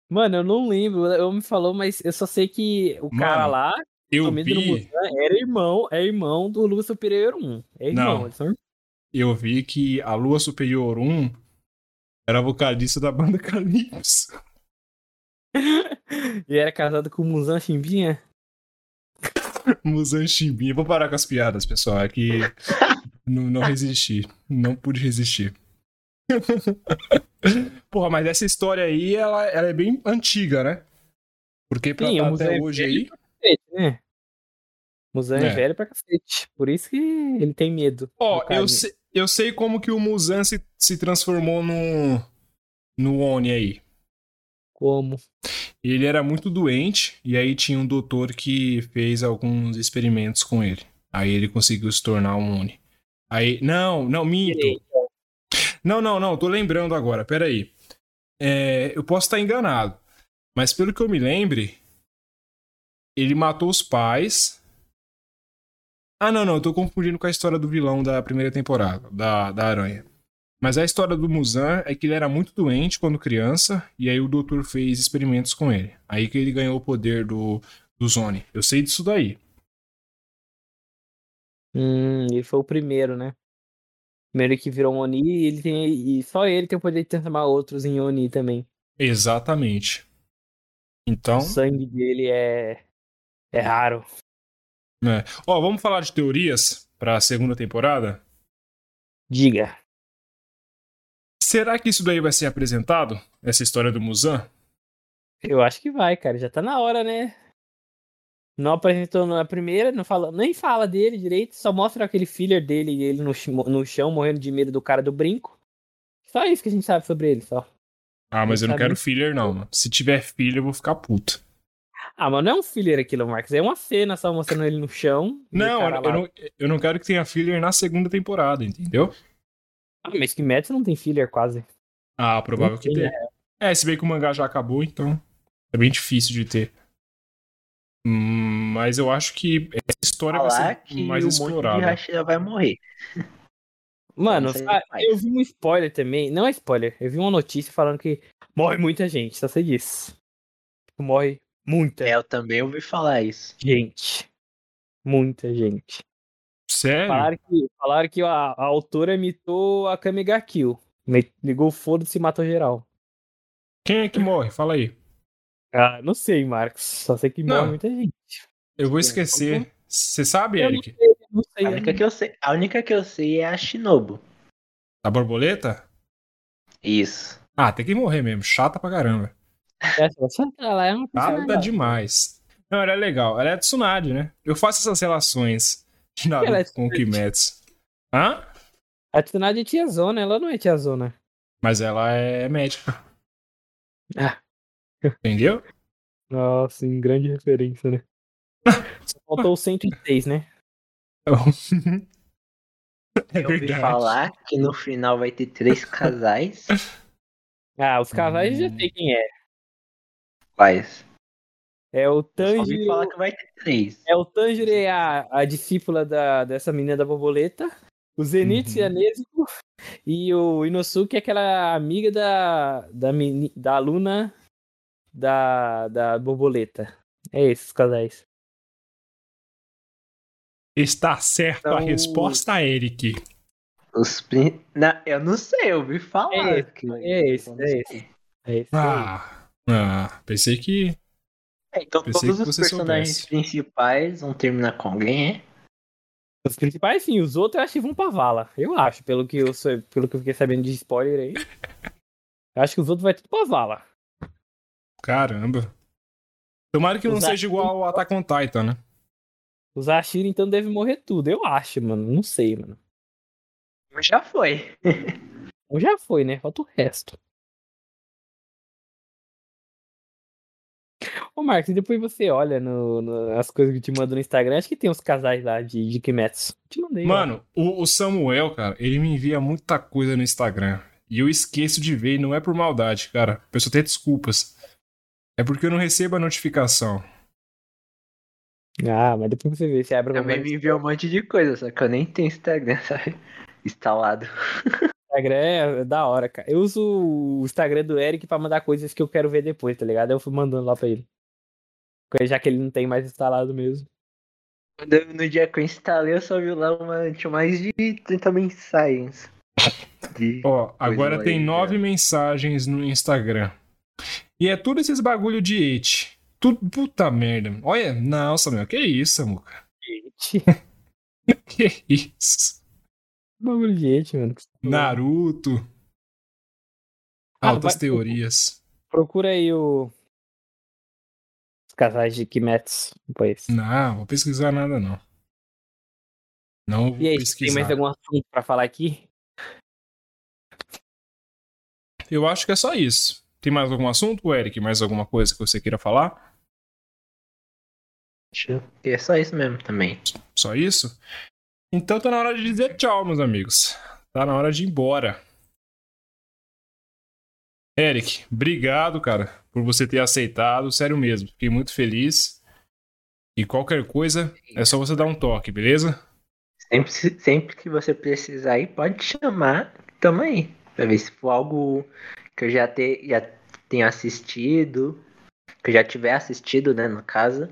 Mano, eu não lembro. Eu me falou, mas eu só sei que o cara Mano, lá, Eu vi, Muzan, era irmão, é irmão do Lua Superior 1. É irmão, Não. são eu vi que a Lua Superior 1 era vocalista da banda Calypso. E era casado com o Muzan Chimbinha? Musan Chimbinha. Vou parar com as piadas, pessoal. É que não, não resisti. Não pude resistir. Porra, mas essa história aí, ela, ela é bem antiga, né? Porque pra Sim, tá o até é hoje velho. aí. Cacete, né? Muzan é. É. velho pra cacete. Por isso que ele tem medo. Ó, eu sei, eu sei como que o Musan se, se transformou no, no Oni aí. Como? Ele era muito doente, e aí tinha um doutor que fez alguns experimentos com ele. Aí ele conseguiu se tornar um Oni. Aí, não, não, minto. Não, não, não, tô lembrando agora, peraí. É, eu posso estar enganado, mas pelo que eu me lembre, ele matou os pais. Ah, não, não, eu tô confundindo com a história do vilão da primeira temporada, da, da Aranha. Mas a história do Muzan é que ele era muito doente quando criança, e aí o doutor fez experimentos com ele. Aí que ele ganhou o poder do, do Zone. Eu sei disso daí. Hum, ele foi o primeiro, né? Primeiro que virou um Oni e ele tem. E só ele tem o poder de transformar outros em Oni também. Exatamente. Então, O sangue dele é. É raro. é. ó, vamos falar de teorias pra segunda temporada? Diga. Será que isso daí vai ser apresentado? Essa história do Muzan? Eu acho que vai, cara. Já tá na hora, né? Não apresentou na primeira, não fala, nem fala dele direito, só mostra aquele filler dele e ele no, no chão morrendo de medo do cara do brinco. Só isso que a gente sabe sobre ele, só. Ah, mas eu não quero filler, não, mano. Se tiver filler, eu vou ficar puto. Ah, mas não é um filler aquilo, Marcos. É uma cena só mostrando ele no chão. Não, eu não, eu não quero que tenha filler na segunda temporada, entendeu? Ah, mas que Metsu não tem filler quase. Ah, provável Não que tem, tenha. É, se bem que o mangá já acabou, então é bem difícil de ter. Mas eu acho que essa história vai Falar ser que mais o monte de explorada. Vai morrer. Mano, ah, eu vi um spoiler também. Não é spoiler, eu vi uma notícia falando que morre muita gente, só sei disso. Tipo, morre muita É, eu também ouvi falar isso. gente. Muita gente. Sério? Falaram que, falaram que a, a autora imitou a Kamiga Kill. Ligou o foda-se e matou geral. Quem é que morre? Fala aí. Ah, não sei, Marcos. Só sei que morre muita gente. Eu vou esquecer. Você sabe, Eu não Eric? Não sei. A única que eu sei, a única que eu sei é a Shinobu. A borboleta? Isso. Ah, tem que morrer mesmo. Chata pra caramba. Ela é uma Chata demais. Não, ela é legal. Ela é Tsunade, né? Eu faço essas relações de Naruto Ela é com o. Kimetsu. Hã? A Tsunade é tiazona, ela não é tiazona. Mas ela é médica. Ah. Entendeu? Nossa, em grande referência, né? Só faltou o 106, né? é eu ouvi verdade. falar que no final vai ter três casais. Ah, os casais já Hum. sei quem é. Quais? É o Eu só ouvi Tanjiro. falar que vai ter três. É o Tanjiro e a, a discípula da, dessa menina da borboleta. O Zenitsu e a Uhum. Nezuko. E o Inosuke é aquela amiga da, da, meni- da aluna da, da borboleta. É esses os casais. Está certo a Então- resposta, Eric. Os prin... não, eu não sei, eu ouvi falar. É esse, que- é esse, é esse. É esse. Ah, ah, pensei que. É, então Pensei todos que os personagens soubesse. principais vão terminar com alguém, é? Os principais, sim. Os outros eu acho que vão pra vala. Eu acho, pelo que eu, sou- pelo que eu fiquei sabendo de spoiler aí. Eu acho que os outros vai tudo pra vala. Caramba. Tomara que não Os seja igual ao Attack on Titan, né? Os Ashira, então, deve morrer tudo. Eu acho, mano. Não sei, mano. Já foi. Ou já foi, né? Falta o resto. Ô, Marcos, e depois você olha no, no, as coisas que te mandou no Instagram, acho que tem uns casais lá de, de Kimetsu. Te mandei. Mano, o, o, Samuel, cara, ele me envia muita coisa no Instagram. E eu esqueço de ver, e não é por maldade, cara. A pessoa tem desculpas. É porque eu não recebo a notificação. Ah, mas depois você vê, você abre Também me enviou um monte de coisa, só que eu nem tenho Instagram, sabe? Instalado. Instagram é da hora, cara. Eu uso o Instagram do Eric pra mandar coisas que eu quero ver depois, tá ligado? Eu fui mandando lá pra ele. Já que ele não tem mais instalado mesmo. No dia que eu instalei, eu só vi lá uma. Tinha mais de 30 mensagens. Ó, agora tem nove mensagens no Instagram. E é tudo esses bagulho de hate. Tudo, puta merda. Olha, nossa, meu, que isso, Muca? Hate? que isso? Bagulho de hate, mano. Naruto. Ah, Altas vai, teorias. Procura aí o. Os casais de Kimetsu depois. Não, vou pesquisar nada, não. Não vou e aí, pesquisar. Tem mais algum assunto pra falar aqui? Eu acho que é só isso. Tem mais algum assunto, Eric? Mais alguma coisa que você queira falar? Acho que é só isso mesmo também. Só isso? Então tá na hora de dizer tchau, meus amigos. Tá na hora de ir embora. Eric, obrigado, cara, por você ter aceitado. Sério mesmo, fiquei muito feliz. E qualquer coisa, é só você dar um toque, beleza? Sempre, sempre que você precisar aí, pode chamar. Tamo aí. Pra ver se for algo que eu já, te, já tenha assistido. Que eu já tiver assistido, né, no caso.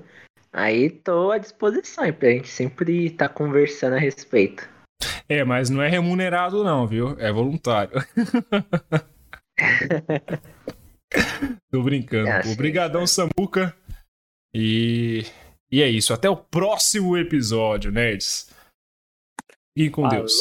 Aí tô à disposição pra gente sempre estar tá conversando a respeito. É, mas não é remunerado não, viu? É voluntário. Tô brincando. É, Obrigadão, Samuca. E... e é isso. Até o próximo episódio, nerds. E com Falou. Deus.